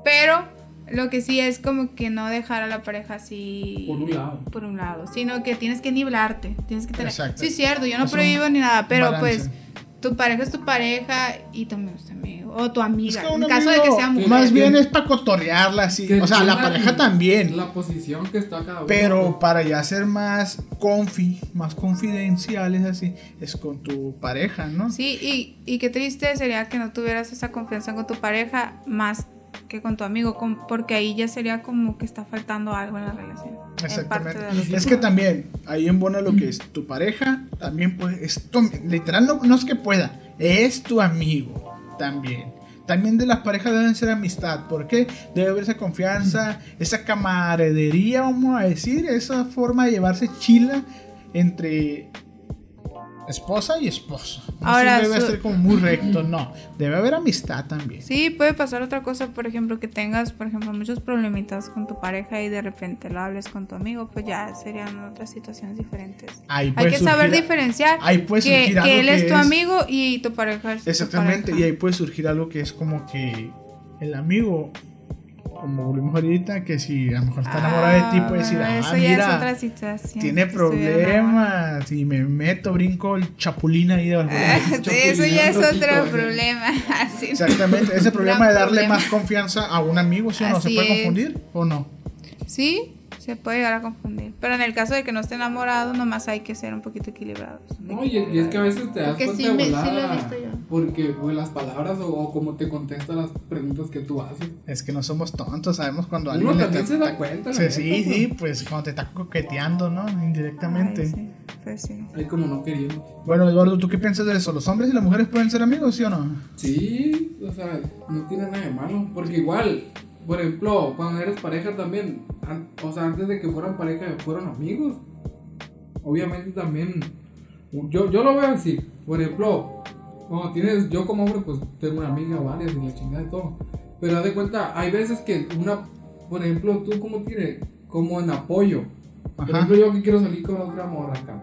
Pero lo que sí es como que no dejar a la pareja así Por un lado. por un lado, sino que tienes que nivelarte, tienes que tener. Exacto. Sí, es cierto, yo no Es un prohíbo ni nada, pero balance. pues tu pareja es tu pareja y tu amigo es tu amigo o tu amiga, Es que un en caso de que sea mujer. Más bien es para cotorrearla, así. O sea, la pareja también. La posición que está cada uno. Pero para ya ser más confi, más confidenciales así, es con tu pareja, ¿no? Sí, y, y qué triste sería que no tuvieras esa confianza con tu pareja más que con tu amigo, con- porque ahí ya sería como que está faltando algo en la relación. Exactamente. Es que también, ahí en Bona lo que es tu pareja, también pues, es tu, literal no, no es que pueda, es tu amigo también. También de las parejas deben ser amistad, porque debe haber esa confianza, esa camaradería, vamos a decir, esa forma de llevarse chila entre esposa y esposo. No Ahora, debe su- ser como muy recto, no, debe haber amistad también. Sí, puede pasar otra cosa, por ejemplo, que tengas, por ejemplo, muchos problemitas con tu pareja y de repente lo hables con tu amigo, pues ya serían otras situaciones diferentes. Ahí Hay que saber diferenciar ahí puede que, surgir que él que es tu amigo y tu pareja es tu Exactamente, y pareja. ahí puede surgir algo que es como que el amigo, como volvimos ahorita, que si a lo mejor está enamorado de ti, puede decir, Ah, ah, eso ya es otra mira, situación. tiene problemas, y me meto, brinco el chapulín ahí de Ah, Eso ya es otro problema. Así. Exactamente, ese problema de darle problema. más confianza a un amigo, ¿sí o no? ¿Se puede es. confundir o no? Sí, se puede llegar a confundir. Pero en el caso de que no esté enamorado, nomás hay que ser un poquito equilibrados. No, y, y es que a veces te das Porque cuenta sí sí lo he visto yo. porque pues, las palabras o, o cómo te contesta las preguntas que tú haces. Es que no somos tontos, sabemos cuando Uno alguien le también está- se da cuenta, Sí, sí, pues. sí, pues cuando te está coqueteando, ¿no? Indirectamente. Ay, sí, pues sí. Ahí como no queriendo. Bueno, Eduardo, ¿tú qué piensas de eso? ¿Los hombres y las mujeres pueden ser amigos, sí o no? Sí, o sea, no tiene nada de malo. Porque igual, por ejemplo, cuando eres pareja también, an- o sea, antes de que fueran pareja, fueron amigos. Obviamente también, yo, yo lo veo así. Por ejemplo, cuando tienes, yo como hombre, pues tengo una amiga, varias y la chingada y todo. Pero haz de cuenta, hay veces que una, por ejemplo, tú como tienes, como en apoyo. Por Ajá. ejemplo, yo que quiero salir con otra morra acá.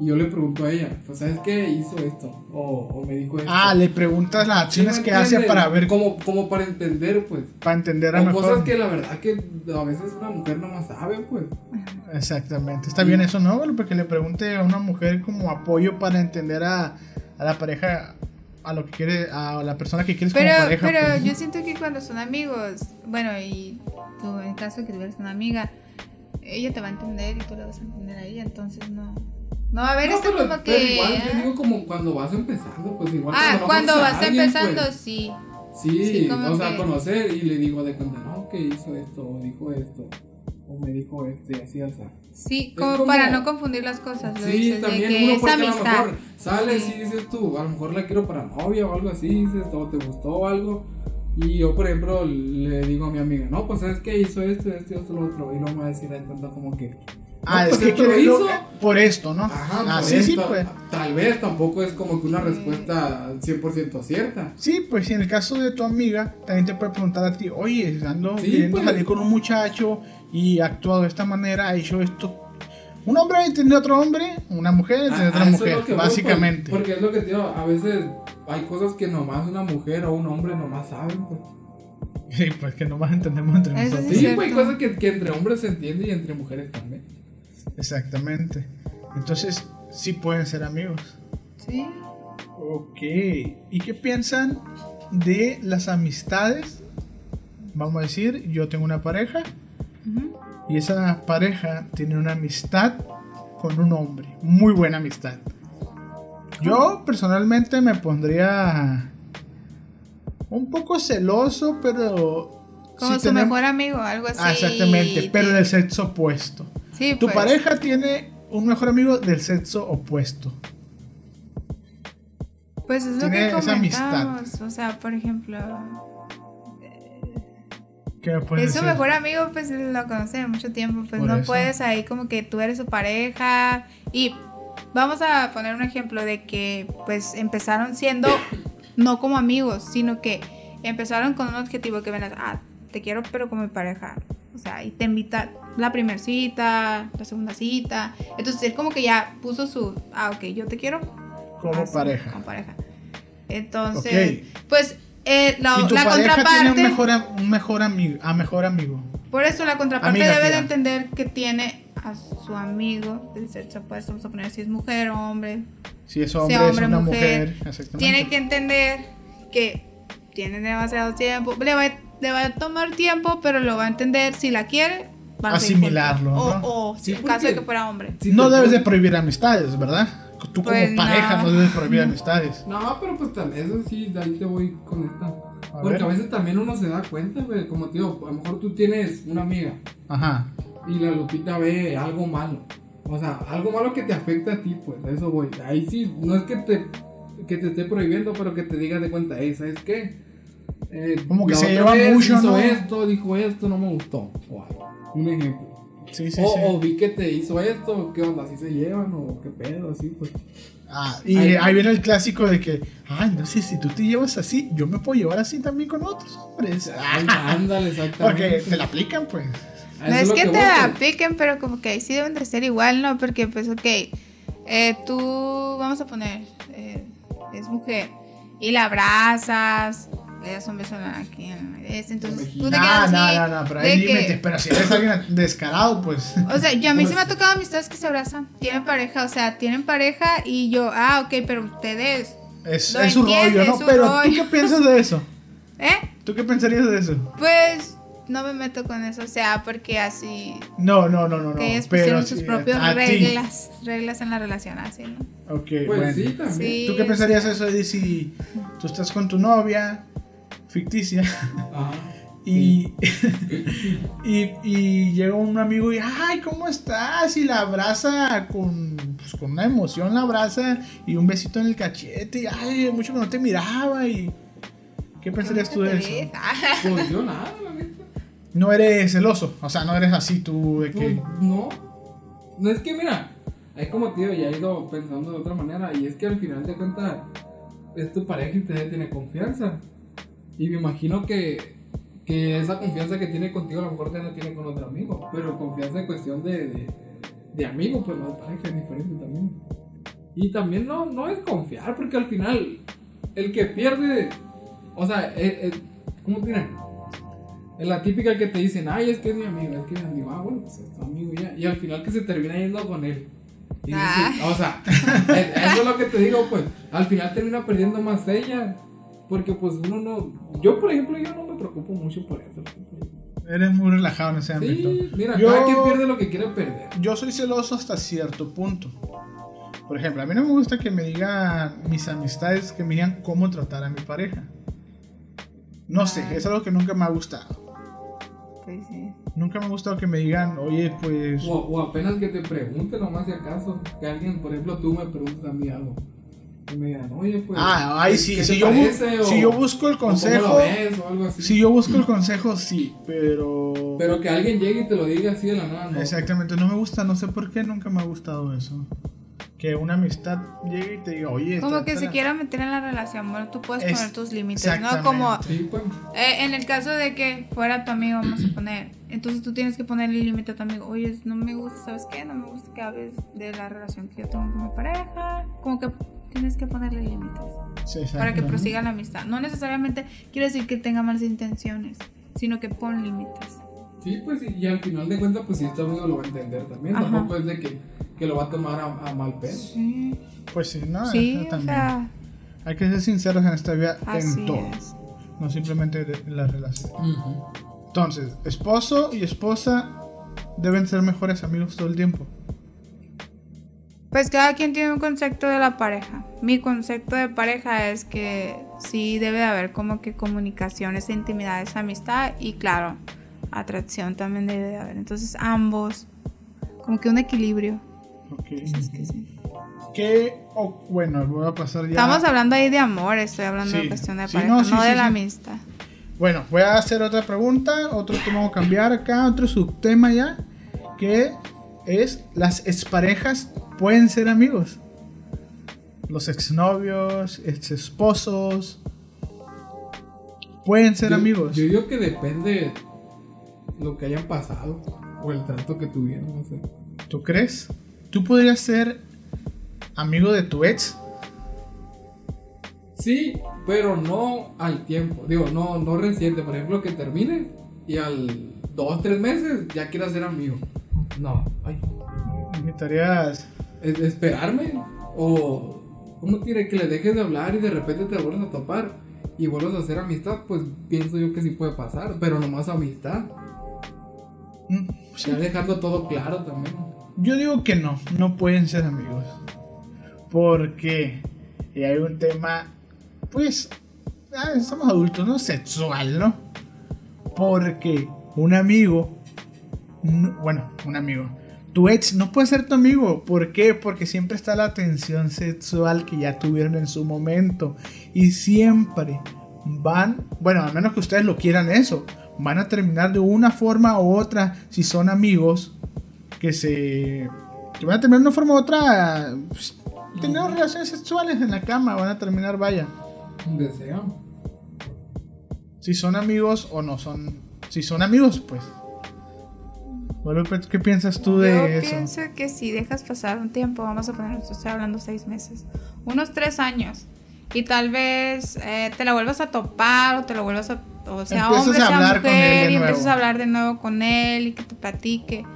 Y yo le pregunto a ella, pues, ¿sabes qué hizo esto? O, o me dijo esto. Ah, le preguntas las ¿Sí acciones me que hace para ver, Como, como para entender, pues. para entender a O mejor. cosas que la verdad que a veces una mujer no más sabe, pues. Exactamente. Está bien eso, ¿no? Porque le pregunte a una mujer como apoyo para entender a, a la pareja, a lo que quiere, a la persona que quieres Pero, como pareja. pero pues. yo siento que cuando son amigos, bueno, y tú en caso de que tuvieras una amiga, ella te va a entender y tú la vas a entender a ella, entonces no. No a haber No, esto pero, como pero que. igual yo digo como cuando vas empezando, pues igual. ah, no cuando vas alguien, empezando, pues. sí. Sí, Sí, o sea, que- conocer y le digo de cuenta, no, que hizo esto, o dijo esto, o me dijo esto y así, o sea. Sí, como, como- para no confundir las cosas. Lo Sí, dices, también de que uno es porque a lo mejor sales Sí. y dices tú, a lo mejor la quiero para novia o algo así, dices, o te gustó algo. Y yo, por ejemplo, le digo a mi amiga, no, pues sabes que hizo esto, esto esto, lo otro. Y luego me va a decir de cuenta como que. Ah, no, es pues que lo hizo. por esto, ¿no? Ajá, ah, por sí, sí, pues. Tal vez tampoco es como que una respuesta 100% cierta. Sí, pues si en el caso de tu amiga, también te puede preguntar a ti, oye, ando Sí, queriendo pues. salir con un muchacho y ha actuado de esta manera, ha hecho esto. Un hombre entiende a otro hombre, una mujer entiende a Ah, otra es mujer, voy, básicamente. pues, porque es lo que te digo, a veces hay cosas que nomás una mujer o un hombre nomás saben. Pues. Sí, pues que nomás entendemos entre Eso nosotros. Sí, pues hay cosas que, que entre hombres se entiende y entre mujeres también. Exactamente. Entonces, sí pueden ser amigos. Sí. Ok. ¿Y qué piensan de las amistades? Vamos a decir, yo tengo una pareja y esa pareja tiene una amistad con un hombre. Muy buena amistad. Yo personalmente me pondría un poco celoso, pero... Como si su tenemos- mejor amigo, algo así. Ah, exactamente, pero del sexo opuesto. Sí, Tu pues. pareja tiene un mejor amigo del sexo opuesto. Pues es lo tiene que esa amistad. O sea, por ejemplo, ¿Qué me puedes es su mejor amigo, pues lo conoce de mucho tiempo. Pues Por no eso. puedes ahí como que tú eres su pareja. Y vamos a poner un ejemplo de que pues empezaron siendo no como amigos, sino que empezaron con un objetivo que ven, ah, te quiero pero como mi pareja. O sea, y te invita la primera cita, la segunda cita. Entonces él como que ya puso su, ah, ok, yo te quiero Como así, pareja. Como pareja. Entonces, Ok. pues eh, la, y tu la pareja contraparte... tiene un mejor, un mejor amigo, a mejor amigo. Por eso la contraparte Amiga, debe de entender que tiene a su amigo del sexo opuesto, vamos a poner si es mujer o hombre. Si es hombre, hombre, es una mujer, mujer. exactamente. Tiene que entender que tiene demasiado tiempo. Le va, le va a tomar tiempo, pero lo va a entender si la quiere. a Asimilarlo. ¿no? O, o Sí, en caso de que fuera hombre. Si no debes de prohibir amistades, ¿verdad? Tú como Pues pareja no. no debes prohibir amistades. No, pero pues también eso sí, de ahí te voy con esta. A Porque ver. a veces también uno se da cuenta, güey, como te digo, a lo mejor tú tienes una amiga Ajá. y la Lupita ve algo malo. O sea, algo malo que te afecta a ti, pues, a eso voy. Ahí sí, no es que te, que te esté prohibiendo, pero que te digas de cuenta, hey, ¿sabes qué? Eh, Como que se lleva mucho, hizo ¿no? esto, dijo esto, no me gustó. Algo. Un ejemplo. Sí, sí, o, sí. o vi que te hizo esto, ¿qué onda? ¿Así se llevan o qué pedo? Así, pues. Ah, y Ahí- ahí viene el clásico de que, ay, no sé, si tú te llevas así, yo me puedo llevar así también con otros hombres. Ay, Ah, ándale, exactamente. porque te la aplican, pues. A No eso es lo que te la apliquen, pero como que ahí sí deben de ser igual, ¿no? Porque, pues, ok, eh, tú, vamos a poner, eh, es mujer, y la abrazas, le das un beso aquí en este, entonces tú te No, quedas no, así. no, no, pero que- límites. Pero si eres alguien descarado, pues. O sea, yo a mí Pues- sí me ha tocado amistades que se abrazan, tienen pareja, o sea, tienen pareja y yo, ah, ok, pero ustedes, Es, es su rollo, ¿no? su Pero rollo. ¿tú qué piensas de eso? ¿eh? ¿Tú qué pensarías de eso? Pues no me meto con eso, o sea, porque así, No, no, no, no. no que ellos pusieron sí, sus propias reglas, reglas en la relación, así, ¿no? Ok, Pues bueno. sí, también. ¿Tú qué pensarías de eso, Eddie, si tú estás con tu novia ficticia Ajá. y, y, y llega un amigo y, ay, ¿cómo estás? Y la abraza con, pues, con una emoción, la abraza y un besito en el cachete y, ay, mucho que no te miraba y... ¿Qué pensarías tú de eso? Pues yo nada, la neta. No eres celoso, o sea, no eres así tú de que... Pues, no. No es que, mira, es como tío, ya he ido pensando de otra manera. Y es que al final de cuentas, es tu pareja y te tiene confianza. Y me imagino que, que esa confianza que tiene contigo, a lo mejor ya no tiene con otro amigo. Pero confianza en cuestión de, de, de amigo, pues no pareja, es diferente también. Y también no, no es confiar, porque al final, el que pierde, o sea, es, es- ¿cómo tienen? Es la típica que te dicen, ay, es que es mi amigo, es que es mi amigo, ah, bueno, pues es tu amigo ya. Y al final que se termina yendo con él. Y Ah. o sea, es- eso es lo que te digo, pues, al final termina perdiendo más ella. Porque pues uno no, yo por ejemplo, yo no me preocupo mucho por eso. Eres muy relajado en ese ámbito. Sí, mira, Yo- cada quien pierde lo que quiere perder. Yo soy celoso hasta cierto punto. Por ejemplo, a mí no me gusta que me digan mis amistades, que me digan cómo tratar a mi pareja. No sé, Ah. es algo que nunca me ha gustado. Pues sí. Nunca me ha gustado que me digan, oye, pues... O, o apenas que te pregunten nomás si acaso. Que alguien, por ejemplo, tú me preguntas a mí algo. Y me digan, oye, pues. Ah, ay, ¿qué- sí, qué si te yo, bu- parece? O- si yo busco el o cómo consejo, lo ves, o algo así. si yo busco el consejo, sí, pero... Pero que alguien llegue y te lo diga así de la nada, ¿no? Exactamente, no me gusta, no sé por qué, nunca me ha gustado eso. que una amistad llegue y te diga, oye, Como que trátala". se quiera meter en la relación, bueno, tú puedes Es- poner tus límites. ¿no? Como Sí, pues. eh, en el caso de que fuera tu amigo, vamos a poner, entonces tú tienes que ponerle límite a tu amigo, oye, no me gusta, ¿sabes qué? No me gusta que hables de la relación que yo tengo con mi pareja, como que tienes que ponerle límites Sí, para que prosiga la amistad. No necesariamente quiere decir que tenga malas intenciones, sino que pon límites. Sí, pues y, y al final de cuentas, pues si este amigo lo va a entender también. Ajá. Tampoco es de que, que lo va a tomar a, a mal pedo. Sí, Pues sí, no, sí eso o también. sea, Hay que ser sinceros en esta vida así en todo, es. no simplemente de la relación. Ujú. Entonces, esposo y esposa deben ser mejores amigos todo el tiempo. Pues cada quien tiene un concepto de la pareja. Mi concepto de pareja es que sí debe de haber como que comunicaciones, intimidades, amistad y claro, atracción también debe de haber. Entonces ambos, como que un equilibrio. Ok. Es que sí. ¿Qué? o- bueno, voy a pasar ya. Estamos hablando ahí de amor, estoy hablando Sí, de cuestión de pareja, no, no, sí, de la amistad. Bueno, voy a hacer otra pregunta, otro tema voy a cambiar acá, otro subtema ya, que es las exparejas pueden ser amigos. Los exnovios, exesposos, pueden ser Yo- amigos. Yo digo que depende lo que hayan pasado o el trato que tuvieron, no sé. ¿Tú crees? ¿Tú podrías ser amigo de tu ex? Sí, pero no al tiempo. Digo, no, no reciente. Por ejemplo, que termines y al dos, tres meses ya quieras ser amigo. No, ay, ¿Invitarías? es- esperarme. O, ¿cómo tiene que le dejes de hablar y de repente te vuelves a topar y vuelves a hacer amistad? Pues pienso yo que sí puede pasar, pero nomás amistad. Mm, sí. Ya dejando todo claro también. Yo digo que no, no pueden ser amigos. Porque y hay un tema, pues, ah, somos adultos, ¿no? Sexual, ¿no? Porque un amigo, bueno, un amigo, tu ex no puede ser tu amigo. ¿Por qué? Porque siempre está la tensión sexual que ya tuvieron en su momento. Y siempre van, bueno, a menos que ustedes lo quieran eso, van a terminar de una forma u otra si son amigos que se que van a terminar de una forma u otra pues, teniendo relaciones sexuales en la cama van a terminar vaya Un deseo. si son amigos o no son si son amigos pues ¿qué piensas tú de Yo eso? pienso que si dejas pasar un tiempo, vamos a poner, estoy hablando seis meses, unos tres años, y tal vez eh, te la vuelvas a topar o te lo vuelvas a, o sea, Empiezas hombre, a sea hablar con él mujer, y empiezas a hablar de nuevo con él y que te platique,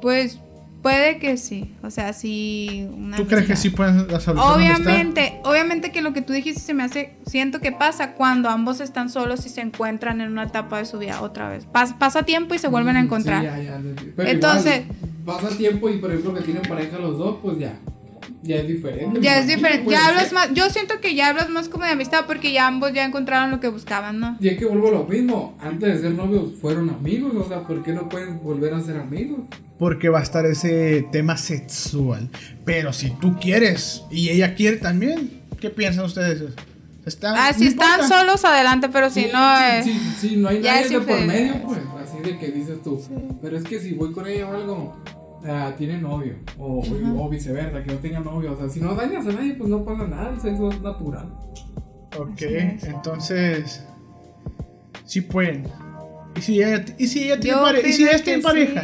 pues puede que sí, o sea, sí. Una ¿Tú crees que sí pueden establecer una amistad? Obviamente, obviamente que lo que tú dijiste se me hace, siento que pasa cuando ambos están solos y se encuentran en una etapa de su vida otra vez. Pas- pasa tiempo y se vuelven a Mm, encontrar. sí, ya, ya. Pero Entonces- igual, pasa tiempo y por ejemplo que tienen pareja los dos, pues ya. Ya es diferente. Ya es diferente, ya hablas ser. más, yo siento que ya hablas más como de amistad porque ya ambos ya encontraron lo que buscaban, ¿no? Y es que vuelvo a lo mismo, antes de ser novios fueron amigos, o sea, ¿por qué no pueden volver a ser amigos? Porque va a estar ese tema sexual pero si tú quieres y ella quiere también ¿qué piensan ustedes? Están, Ah, si no están importa. solos, adelante, pero si Sí, no, sí, eh, sí, sí, no hay nadie es de por medio, pues, así de que dices tú. Pero es que si voy con ella o algo, ah, tiene novio, o, o viceversa, que no tenga novio, o sea, si no dañas a nadie, pues no pasa nada, el sexo es natural. Ok, entonces sí pueden. ¿Y si ella, y si ella tiene yo pareja? ¿Y si que tienen pareja?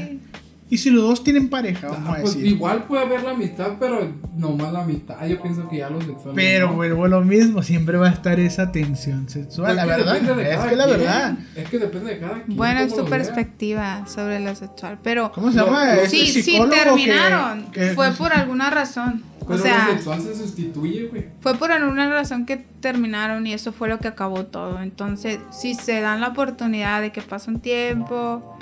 ¿Y si los dos tienen pareja? Ah, Vamos a pues decir. igual puede haber la amistad, pero no más la amistad. Yo pienso que ya lo sexual. Pero no. vuelvo a lo mismo, siempre va a estar esa tensión sexual. Pues la que verdad, depende de es cada que la quien. verdad. Es que depende de cada quien. Bueno, es tu perspectiva sobre lo sexual, pero ¿Cómo se llama? lo- Ese sí, sí psicólogo que- terminaron, que- fue por alguna razón. Pero o sea, lo sexual se sustituye, güey. Fue por alguna razón que terminaron y eso fue lo que acabó todo. Entonces, si se dan la oportunidad de que pase un tiempo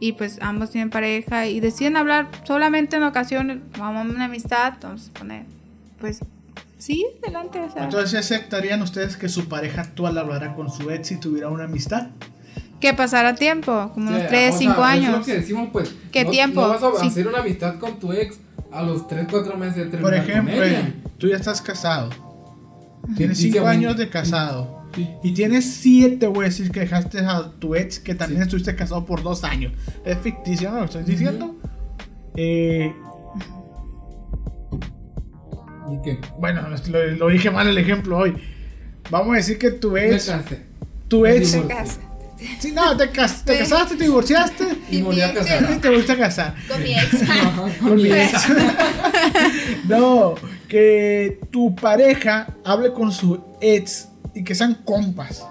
y pues ambos tienen pareja y deciden hablar solamente en ocasiones, vamos a una amistad, vamos a poner, pues sí, adelante. O sea, Entonces, ¿aceptarían ustedes que su pareja actual hablara con su ex si tuviera una amistad? que pasara tiempo, como unos Sí, 3, o 5 sea, Es años. lo que decimos, pues. ¿Qué no- tiempo? No vas a Sí. hacer una amistad con tu ex a los 3, 4 meses de terminar Por ejemplo, con ella. tú ya estás casado. Tienes Sí, sí, 5 aumenta. años de casado. Sí. Y tienes 7, voy a decir, que dejaste a tu ex que también estuviste casado por 2 años. Es ficticio, ¿no? Lo estoy diciendo. Eh, ¿Y qué? Bueno, lo, lo dije mal el ejemplo hoy. Vamos a decir que tu Me ex. casé. Tu ex. Sí, no, te, cas- te casaste, te divorciaste Y volví a y casar. te volviste a casar. Con mi ex. Ajá, con mi ex. No, que tu pareja hable con su ex y que sean compas.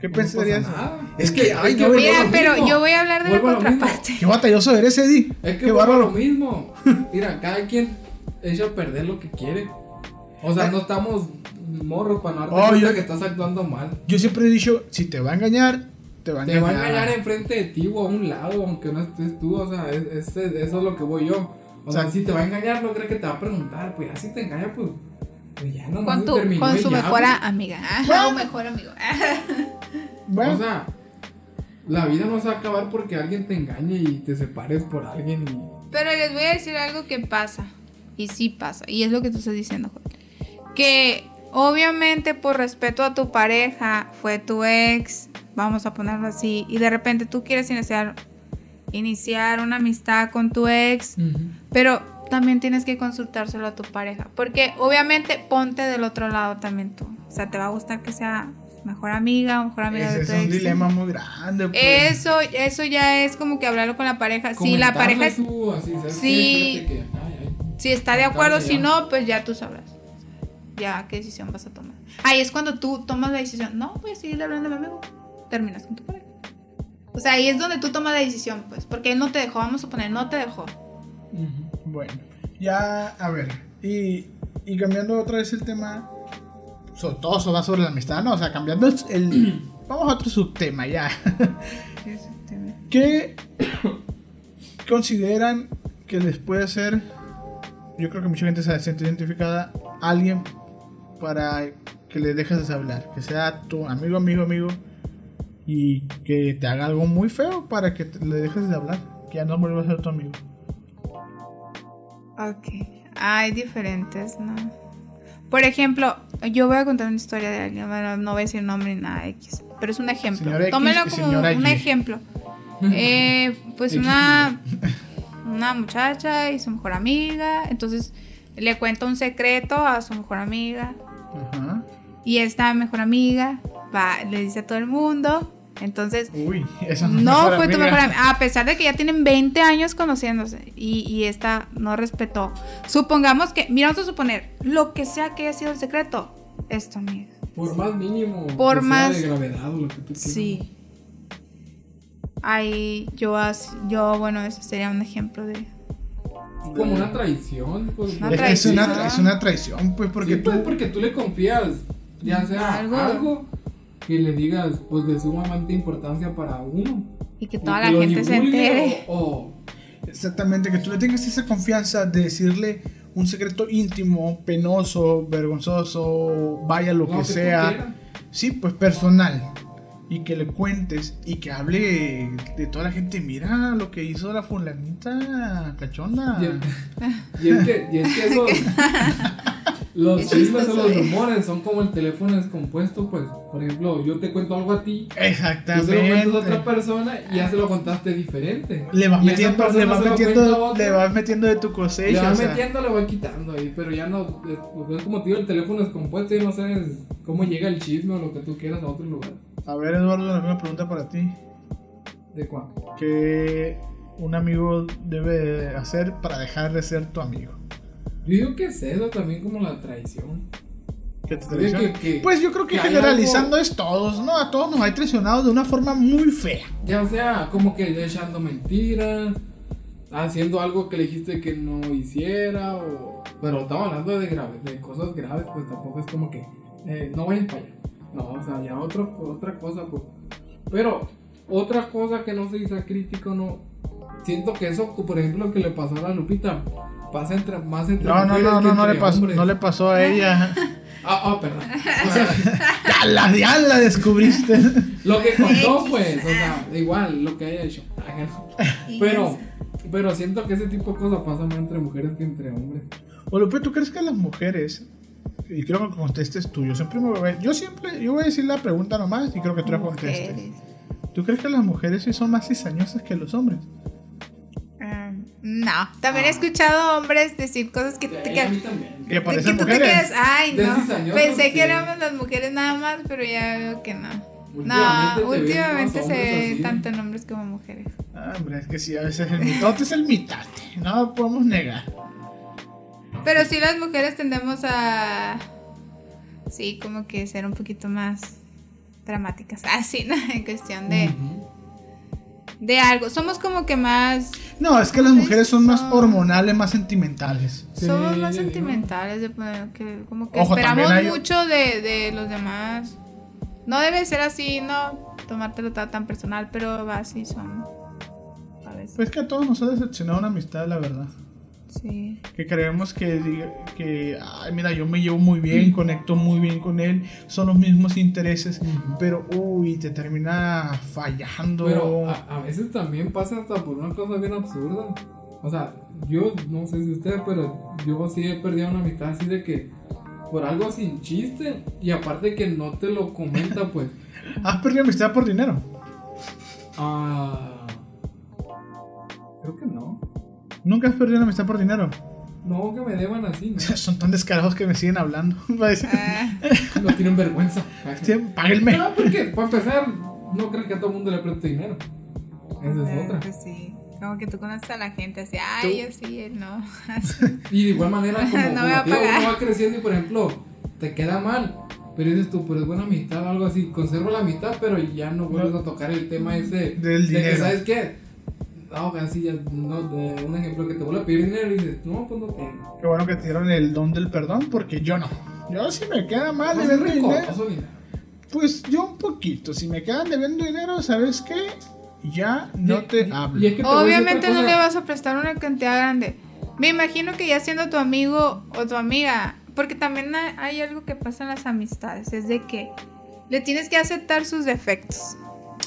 ¿Qué No pensarías? pasa nada. Es que, ay, no, Mira, pero mismo. yo voy a hablar de la Vuelvo a lo mismo. contraparte. Qué batalloso eres, Eddie. Es que Qué lo bárbaro. mismo. Mira, cada quien echa a perder lo que quiere. O sea, no estamos morros para no darte Oh, cuenta yo- que estás actuando mal. Yo siempre he dicho, si te va a engañar, te va a Te engañar. va a engañar enfrente de ti o a un lado, aunque no estés tú. O sea, es- es- eso es lo que voy yo. O sea, O sea, si te va a engañar, no crees que te va a preguntar. Pues ya si te engaña, pues, pues ya Con, tu, terminó con y su ya, mejor pues. amiga. Bueno. o mejor amigo. Bueno, O sea, la vida no se va a acabar porque alguien te engañe y te separes por alguien y... Pero les voy a decir algo que pasa. Y sí pasa. Y es lo que tú estás diciendo, Joel. Que obviamente por respeto a tu pareja, fue tu ex, vamos a ponerlo así, y de repente tú quieres iniciar, iniciar una amistad con tu ex, pero también tienes que consultárselo a tu pareja. Porque obviamente ponte del otro lado también tú. O sea, te va a gustar que sea mejor amiga o mejor amiga ese de es tu un ex. dilema muy grande. Pues. Eso, eso ya es como que hablarlo con la pareja. Si la pareja es- tú, así, ¿sabes Sí. qué? Fíjate que, ay, ay, Si está de acuerdo, si no, pues ya tú sabrás. Ya, ¿qué decisión vas a tomar? Ahí es cuando tú tomas la decisión. No, voy a seguirle hablando a mi amigo. Terminas con tu pareja. O sea, ahí es donde tú tomas la decisión, pues. Porque él no te dejó, vamos a suponer, no te dejó. Bueno, ya, a ver. Y, y cambiando otra vez el tema. So, todo eso va sobre la amistad, ¿no? O sea, cambiando el. el- vamos a otro subtema ya. ¿Qué consideran que les puede ser? Yo creo que mucha gente se siente identificada. Alguien para que le dejes de hablar. Que sea tu amigo, amigo, amigo. Y que te haga algo muy feo para que te- le dejes de hablar. Que ya no vuelva a ser tu amigo. Ok. Hay diferentes, ¿no? Por ejemplo, yo voy a contar una historia de alguien. Bueno, no voy a decir nombre ni nada X. Pero es un ejemplo. Señora Tómelo como un ejemplo. Eh, pues una, una muchacha y su mejor amiga. Entonces le cuenta un secreto a su mejor amiga. Ajá. Y esta mejor amiga va, le dice a todo el mundo. Entonces, Uy, no, fue tu mejor amiga. A pesar de que ya tienen 20 años conociéndose. Y, y esta no respetó. Supongamos que, mira, vamos a suponer, lo que sea que haya sido el secreto, es tu amiga. Por más mínimo. Por que sea más- de gravedad o lo que tú quieras. Sí. Ahí yo, yo, bueno, ese sería un ejemplo de... Como una traición. Pues, Una Es, una, es una traición, pues, porque Sí, pues, tú. porque tú le confías, ya sea Algo. algo, que le digas, pues de sumamente importancia para uno. Y que toda la gente se entere. O, o- Exactamente, que tú le tengas esa confianza de decirle un secreto íntimo, penoso, vergonzoso, vaya lo que sea. Sí, pues personal. Y que le cuentes y que hable de toda la gente. Mira lo que hizo la fulanita cachonda. Y, es- y es que, y es que esos, los chismes o los eh. rumores son como el teléfono descompuesto, pues, por ejemplo, yo te cuento algo a ti, tú se lo Exactamente. cuentas a otra persona y ya se lo contaste diferente. Le vas metiendo, le vas metiendo, le vas metiendo de tu Le cosecha. vas o sea. metiendo, le vas quitando ahí, pero ya no. Es como te digo, el teléfono descompuesto y no sabes cómo llega el chisme o lo que tú quieras a otro lugar. A ver, Eduardo, la misma pregunta para ti. ¿De cuál? ¿Qué un amigo debe hacer para dejar de ser tu amigo? Yo digo que es eso también como la traición. ¿Qué te Oye, traiciona? que- que- pues yo creo que, que generalizando es todos, ¿no? A todos nos hay traicionado de una forma muy fea. Ya sea como que echando mentiras, haciendo algo que le dijiste que no hiciera, o... pero estamos hablando de, grave, de cosas graves, pues tampoco es como que eh, no vayan para allá. No, o sea, ya otro, otra cosa, pues. Pero otra cosa que no se dice crítico, no. Siento que eso, por ejemplo, que le pasó a la Lupita, pasa entre, más entre No, no, mujeres no, que no, no entre le pasó, no le pasó a ella. Ah, ah, perdón. O sea, ya, la, ya la descubriste. Lo que contó, pues, o sea, igual, lo que haya hecho. Pero, pero siento que ese tipo de cosas pasa más entre mujeres que entre hombres. O Lupe, ¿tú crees que las mujeres, y creo que contestes tú, yo siempre me voy a, yo siempre, yo voy a decir la pregunta nomás y creo que tú la contestes. ¿Tú crees que las mujeres sí son más cizañosas que los hombres? Ah, No, también he escuchado hombres decir cosas que, Sí, que- a mí también. Que parecen que tú te mujeres. quedas, ay, no. Pensé sí. que éramos las mujeres nada más, pero ya veo que no. Últimamente No, te últimamente se ve tanto en hombres como mujeres. Ah, hombre, es que sí, a veces el mitote es el mitate. No lo podemos negar. Pero sí las mujeres tendemos a... Sí, como que ser un poquito más dramáticas. Así, ¿no? En cuestión de. De algo. Somos como que más... No, es que las mujeres son más hormonales, más sentimentales. Sí, somos más sentimentales. De poner que, como que Ojo, esperamos hay- mucho de, de los demás. No debe ser así, no tomártelo ta- tan personal, pero así son. A veces. Pues que a todos nos ha decepcionado una amistad, la verdad. Sí. Que creemos que, que ay, mira, yo me llevo muy bien, conecto muy bien con él, son los mismos intereses, pero uy, te termina fallando. Pero a, a veces también pasa hasta por una cosa bien absurda. O sea, yo no sé si usted, pero yo sí he perdido una amistad así de que por algo sin chiste y aparte que no te lo comenta, pues. ¿Has perdido amistad por dinero? Ah. Creo que no. Nunca has perdido una amistad por dinero. No, que me deban así, ¿no? Son tan descarados que me siguen hablando. Ah, No tienen vergüenza. "Sí, Páguenme. No, porque para empezar, no creo que a todo el mundo le preste dinero. Esa es otra. pues sí. Como que tú conoces a la gente así, ay, yo sí, él no. Así. Y de igual manera, como, No como va uno va creciendo y, por ejemplo, te queda mal. Pero dices tú, pero es buena amistad o algo así. Conservo la amistad, pero ya no vuelves a tocar el tema ese Del de que, dinero. ¿sabes qué? Ah, ok, así ya, no, de un ejemplo que te vuelve a pedir dinero y dices, no, pues no tengo. Qué bueno que te dieron el don del perdón, porque yo no. Yo si me queda mal No soy debiendo dinero, pues yo un poquito. Si me quedan debiendo dinero, ¿sabes qué? Ya no Y- te y- hablo. y es que te Obviamente no le vas a prestar una cantidad grande. Me imagino que ya siendo tu amigo o tu amiga, porque también hay algo que pasa en las amistades, es de que le tienes que aceptar sus defectos.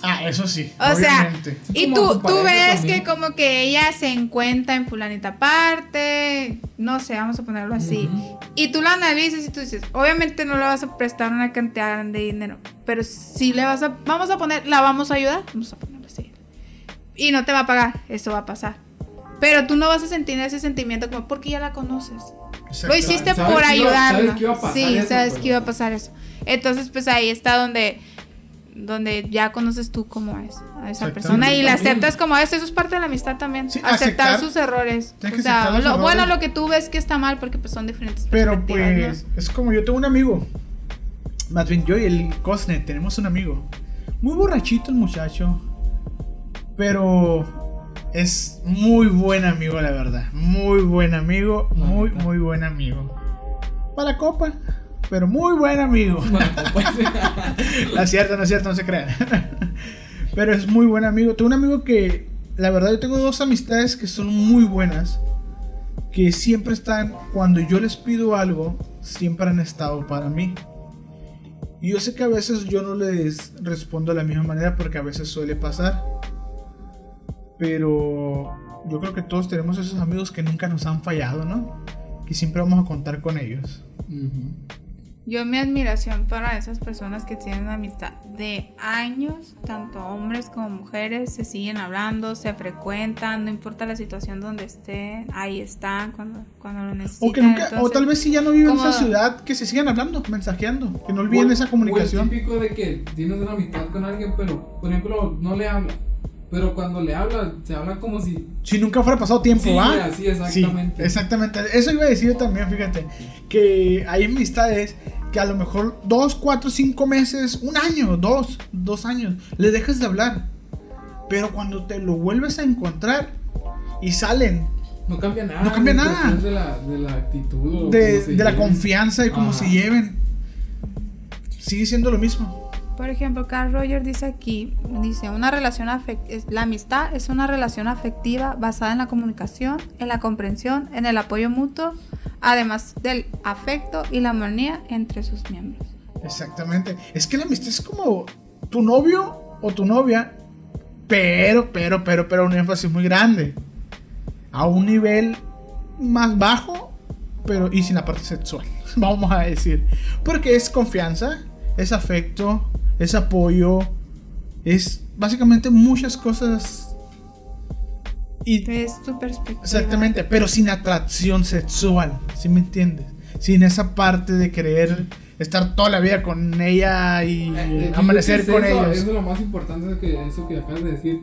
Ah, eso sí. O sea, obviamente. y como a tú, tú ves también. que como que ella se encuentra en fulanita parte, no sé, vamos a ponerlo así. Y tú la analizas y tú dices, obviamente no le vas a prestar una cantidad grande de dinero, pero sí le vas a, vamos a poner, la vamos a ayudar, vamos a ponerlo así. Y no te va a pagar, eso va a pasar. Pero tú no vas a sentir ese sentimiento como porque ya la conoces. Lo hiciste por ayudarla. sabes que iba a pasar sí, eso, sabes que iba a pasar eso. Entonces, pues ahí está donde donde ya conoces tú cómo es a esa persona y la aceptas como es. Eso es parte de la amistad también. Sí, aceptar, aceptar- sus errores. O sea, lo, bueno, lo que tú ves que está mal porque pues son diferentes Pero pues, ¿no? es como yo tengo un amigo. Más bien yo y el Cosne tenemos un amigo. Muy borrachito el muchacho. Pero es muy buen amigo, la verdad. Muy buen amigo. Muy, muy buen amigo. Para la copa. Pero muy buen amigo. Bueno, pues, No es cierto, no es cierto, no se crean. Pero es muy buen amigo. Tengo un amigo que, la verdad, yo tengo dos amistades que son muy buenas. Que siempre están, cuando yo les pido algo, siempre han estado para mí. Y yo sé que a veces yo no les respondo de la misma manera porque a veces suele pasar. Pero yo creo que todos tenemos esos amigos que nunca nos han fallado, ¿no? Que siempre vamos a contar con ellos. ujú. Yo mi admiración para esas personas que tienen amistad de años, tanto hombres como mujeres, se siguen hablando, se frecuentan, no importa la situación donde estén, ahí están cuando, cuando lo necesitan. O que nunca, o tal vez si ya no viven en esa ciudad, que se sigan hablando, mensajeando, que no olviden O- esa O comunicación. el típico de que tienes una amistad con alguien, pero, por ejemplo, no le hablas. Pero cuando le hablas, se habla como si. Si nunca fuera pasado tiempo, Sí, ¿va? así, exactamente. Sí, exactamente. Eso iba a decir yo también, fíjate. Que hay amistades que a lo mejor dos, cuatro, cinco meses, un año, dos, dos años, le dejas de hablar. Pero cuando te lo vuelves a encontrar y salen No cambia nada. No cambia nada. De la, de la actitud. o de, de la confianza y cómo Ajá. se lleven, sigue siendo lo mismo. Por ejemplo, Carl Rogers dice aquí, dice, una relación la amistad es una relación afectiva basada en la comunicación, en la comprensión, en el apoyo mutuo, además del afecto y la armonía entre sus miembros. Exactamente. Es que la amistad es como tu novio o tu novia, pero, pero, pero, pero un énfasis muy grande. A un nivel más bajo, pero y sin la parte sexual, vamos a decir. Porque es confianza, es afecto, es apoyo, es básicamente muchas cosas Y Es tu perspectiva. Exactamente, pero sin atracción sexual, ¿sí me entiendes? Sin esa parte de querer estar toda la vida con ella y Eh, eh, amanecer es con eso, ellos. Eso es lo más importante de que eso que acabas de decir.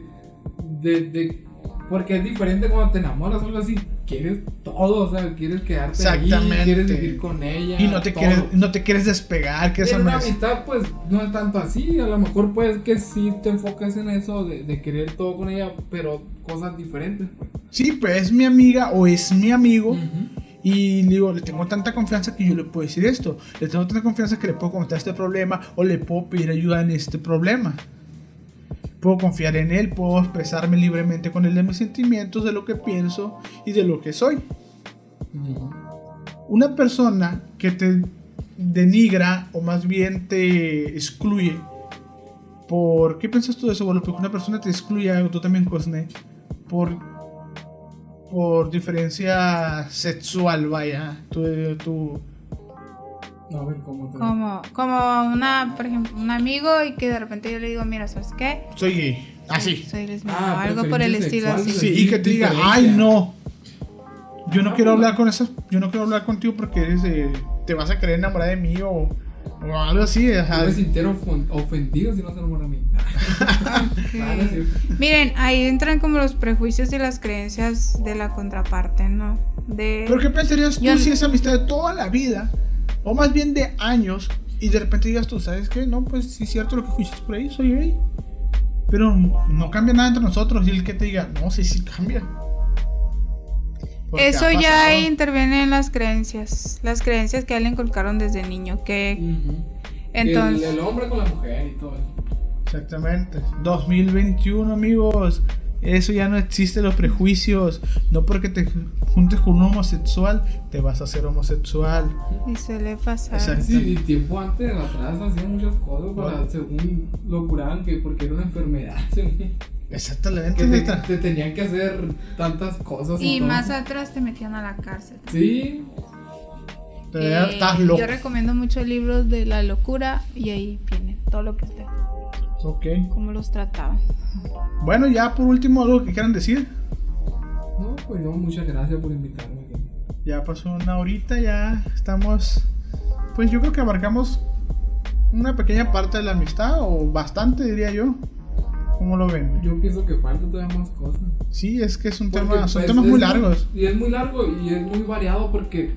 De, de- porque es diferente cuando te enamoras o algo así. Quieres todo, o sea, quieres quedarte ahí, Exactamente. quieres vivir con ella. Y no te, todo. quieres, no te quieres despegar, que esa una amistad, pues no es tanto así. A lo mejor, pues que sí te enfocas en eso de, de querer todo con ella, pero cosas diferentes. pues. Sí, pues es mi amiga o es mi amigo. Y digo, le tengo tanta confianza que yo le puedo decir esto. Le tengo tanta confianza que le puedo comentar este problema o le puedo pedir ayuda en este problema. Puedo confiar en él, puedo expresarme libremente con él de mis sentimientos, de lo que pienso y de lo que soy. Una persona que te denigra o más bien te excluye. ¿Por qué piensas tú de eso? Porque una persona te excluye, o tú también, Cosne, por, por diferencia sexual, vaya. Tú, tú, A ver cómo te. Como, como una, por ejemplo, un amigo y que de repente yo le digo, mira, ¿sabes qué? soy gay. Así. Soy lesbiana Ah, o algo por el estilo así. Sí, y que te diga, ay, no. Yo no Ah, quiero hablar con esas. Yo no quiero hablar contigo porque eres de- te vas a querer enamorar de mí o, o algo así. o sea, me sintiera ofon- ofendido si no se enamora a mí. Ah. Miren, ahí entran como los prejuicios y las creencias de la contraparte, ¿no? De... ¿Pero qué pensarías tú Yo- si es amistad de toda la vida? O más bien de años. Y de repente digas tú, ¿sabes qué? No, pues sí es cierto lo que escuchaste por ahí, soy gay. Pero no cambia nada entre nosotros. Y el que te diga, no, sí, sí cambia. Porque Eso ya interviene en las creencias, las creencias que a él le inculcaron desde niño, que Ujú. entonces... El, el hombre con la mujer y todo. Exactamente. 2021, amigos. Eso ya no existe los prejuicios. No porque te juntes con un homosexual, te vas a hacer homosexual. Y suele pasar. Sí, y tiempo antes, atrás, hacían muchas cosas para, Bueno. según lo curaban, que porque era una enfermedad. Exactamente. Que te, te tenían que hacer tantas cosas. Y todo. más atrás te metían a la cárcel. Sí, Eh, Estás loco. Yo recomiendo muchos libros de la locura y ahí viene todo lo que usted, Ok. cómo los trataban. Bueno, ya por último, algo que quieran decir. no, pues no, muchas gracias por invitarme. aquí. Ya pasó una horita, ya estamos. Pues yo creo que abarcamos una pequeña parte de la amistad, o bastante, diría yo. ¿Cómo lo ven? Yo pienso que falta todavía más cosas. Sí, es que es un Porque, tema, son pues, temas muy largos. Y es muy largo y es muy variado porque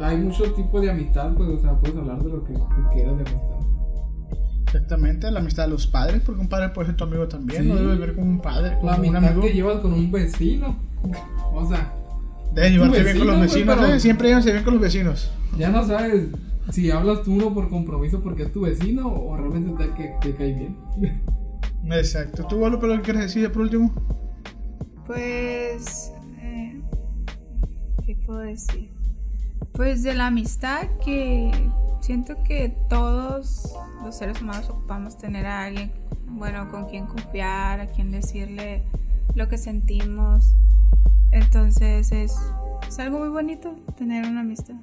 hay muchos tipos de amistad, pues, o sea, puedes hablar de lo que tú quieras de amistad. Exactamente, la amistad de los padres, porque un padre puede ser tu amigo también, Sí. no debes ver como un padre, como La un amistad amigo. que llevas con un vecino. O sea, Debes llevarte bien con los vecinos, pero- siempre llévanse bien con los vecinos. ya no sabes si hablas tú uno por compromiso porque es tu vecino o realmente te, que, te cae bien. Exacto. ¿Tú, Bolo, pero qué quieres decir por último? Pues, eh, ¿qué puedo decir? Pues de la amistad que siento que todos los seres humanos ocupamos tener a alguien, bueno, con quien confiar, a quien decirle lo que sentimos. Entonces es, es algo muy bonito tener una amistad.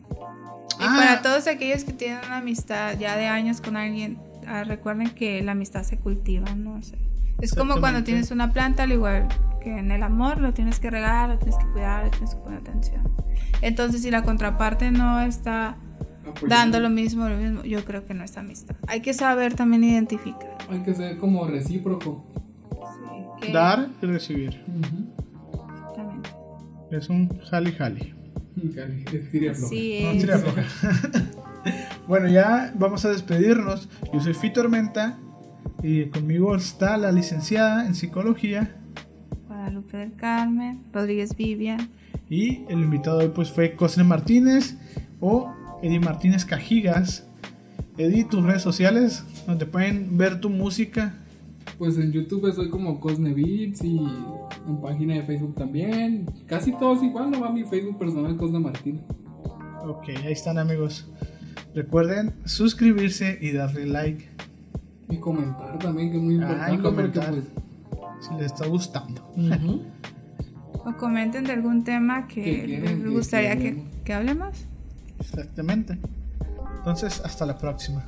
Y Ah. para todos aquellos que tienen una amistad ya de años con alguien, ah, recuerden que la amistad se cultiva, ¿no? O sea, es como cuando tienes una planta, al igual que en el amor, lo tienes que regar, lo tienes que cuidar, le tienes que poner atención. Entonces, si la contraparte no está dando lo mismo, lo mismo, yo creo que no es amistad. Hay que saber también identificar. Hay que ser como recíproco. Sí, Dar y recibir. Exactamente. Es un jali jali. Estira. Sí, No, floja. bueno, ya vamos a despedirnos. Yo soy Fito Tormenta y conmigo está la licenciada en psicología Guadalupe del Carmen, Rodríguez Vivian. y el invitado hoy pues fue Cosne Martínez o Eddie Martínez Cajigas. Eddie, tus redes sociales donde pueden ver tu música. Pues en YouTube soy como Cosne Beats y en página de Facebook también. Casi todos igual, no va mi Facebook personal Cosne Martín. Ok, ahí están amigos. Recuerden suscribirse y darle like Y comentar también, que es muy Ah, y importante. porque, comentar. pues, si les está gustando. O comenten de algún tema Que les gustaría que que, que hablemos. Exactamente. Entonces, hasta la próxima.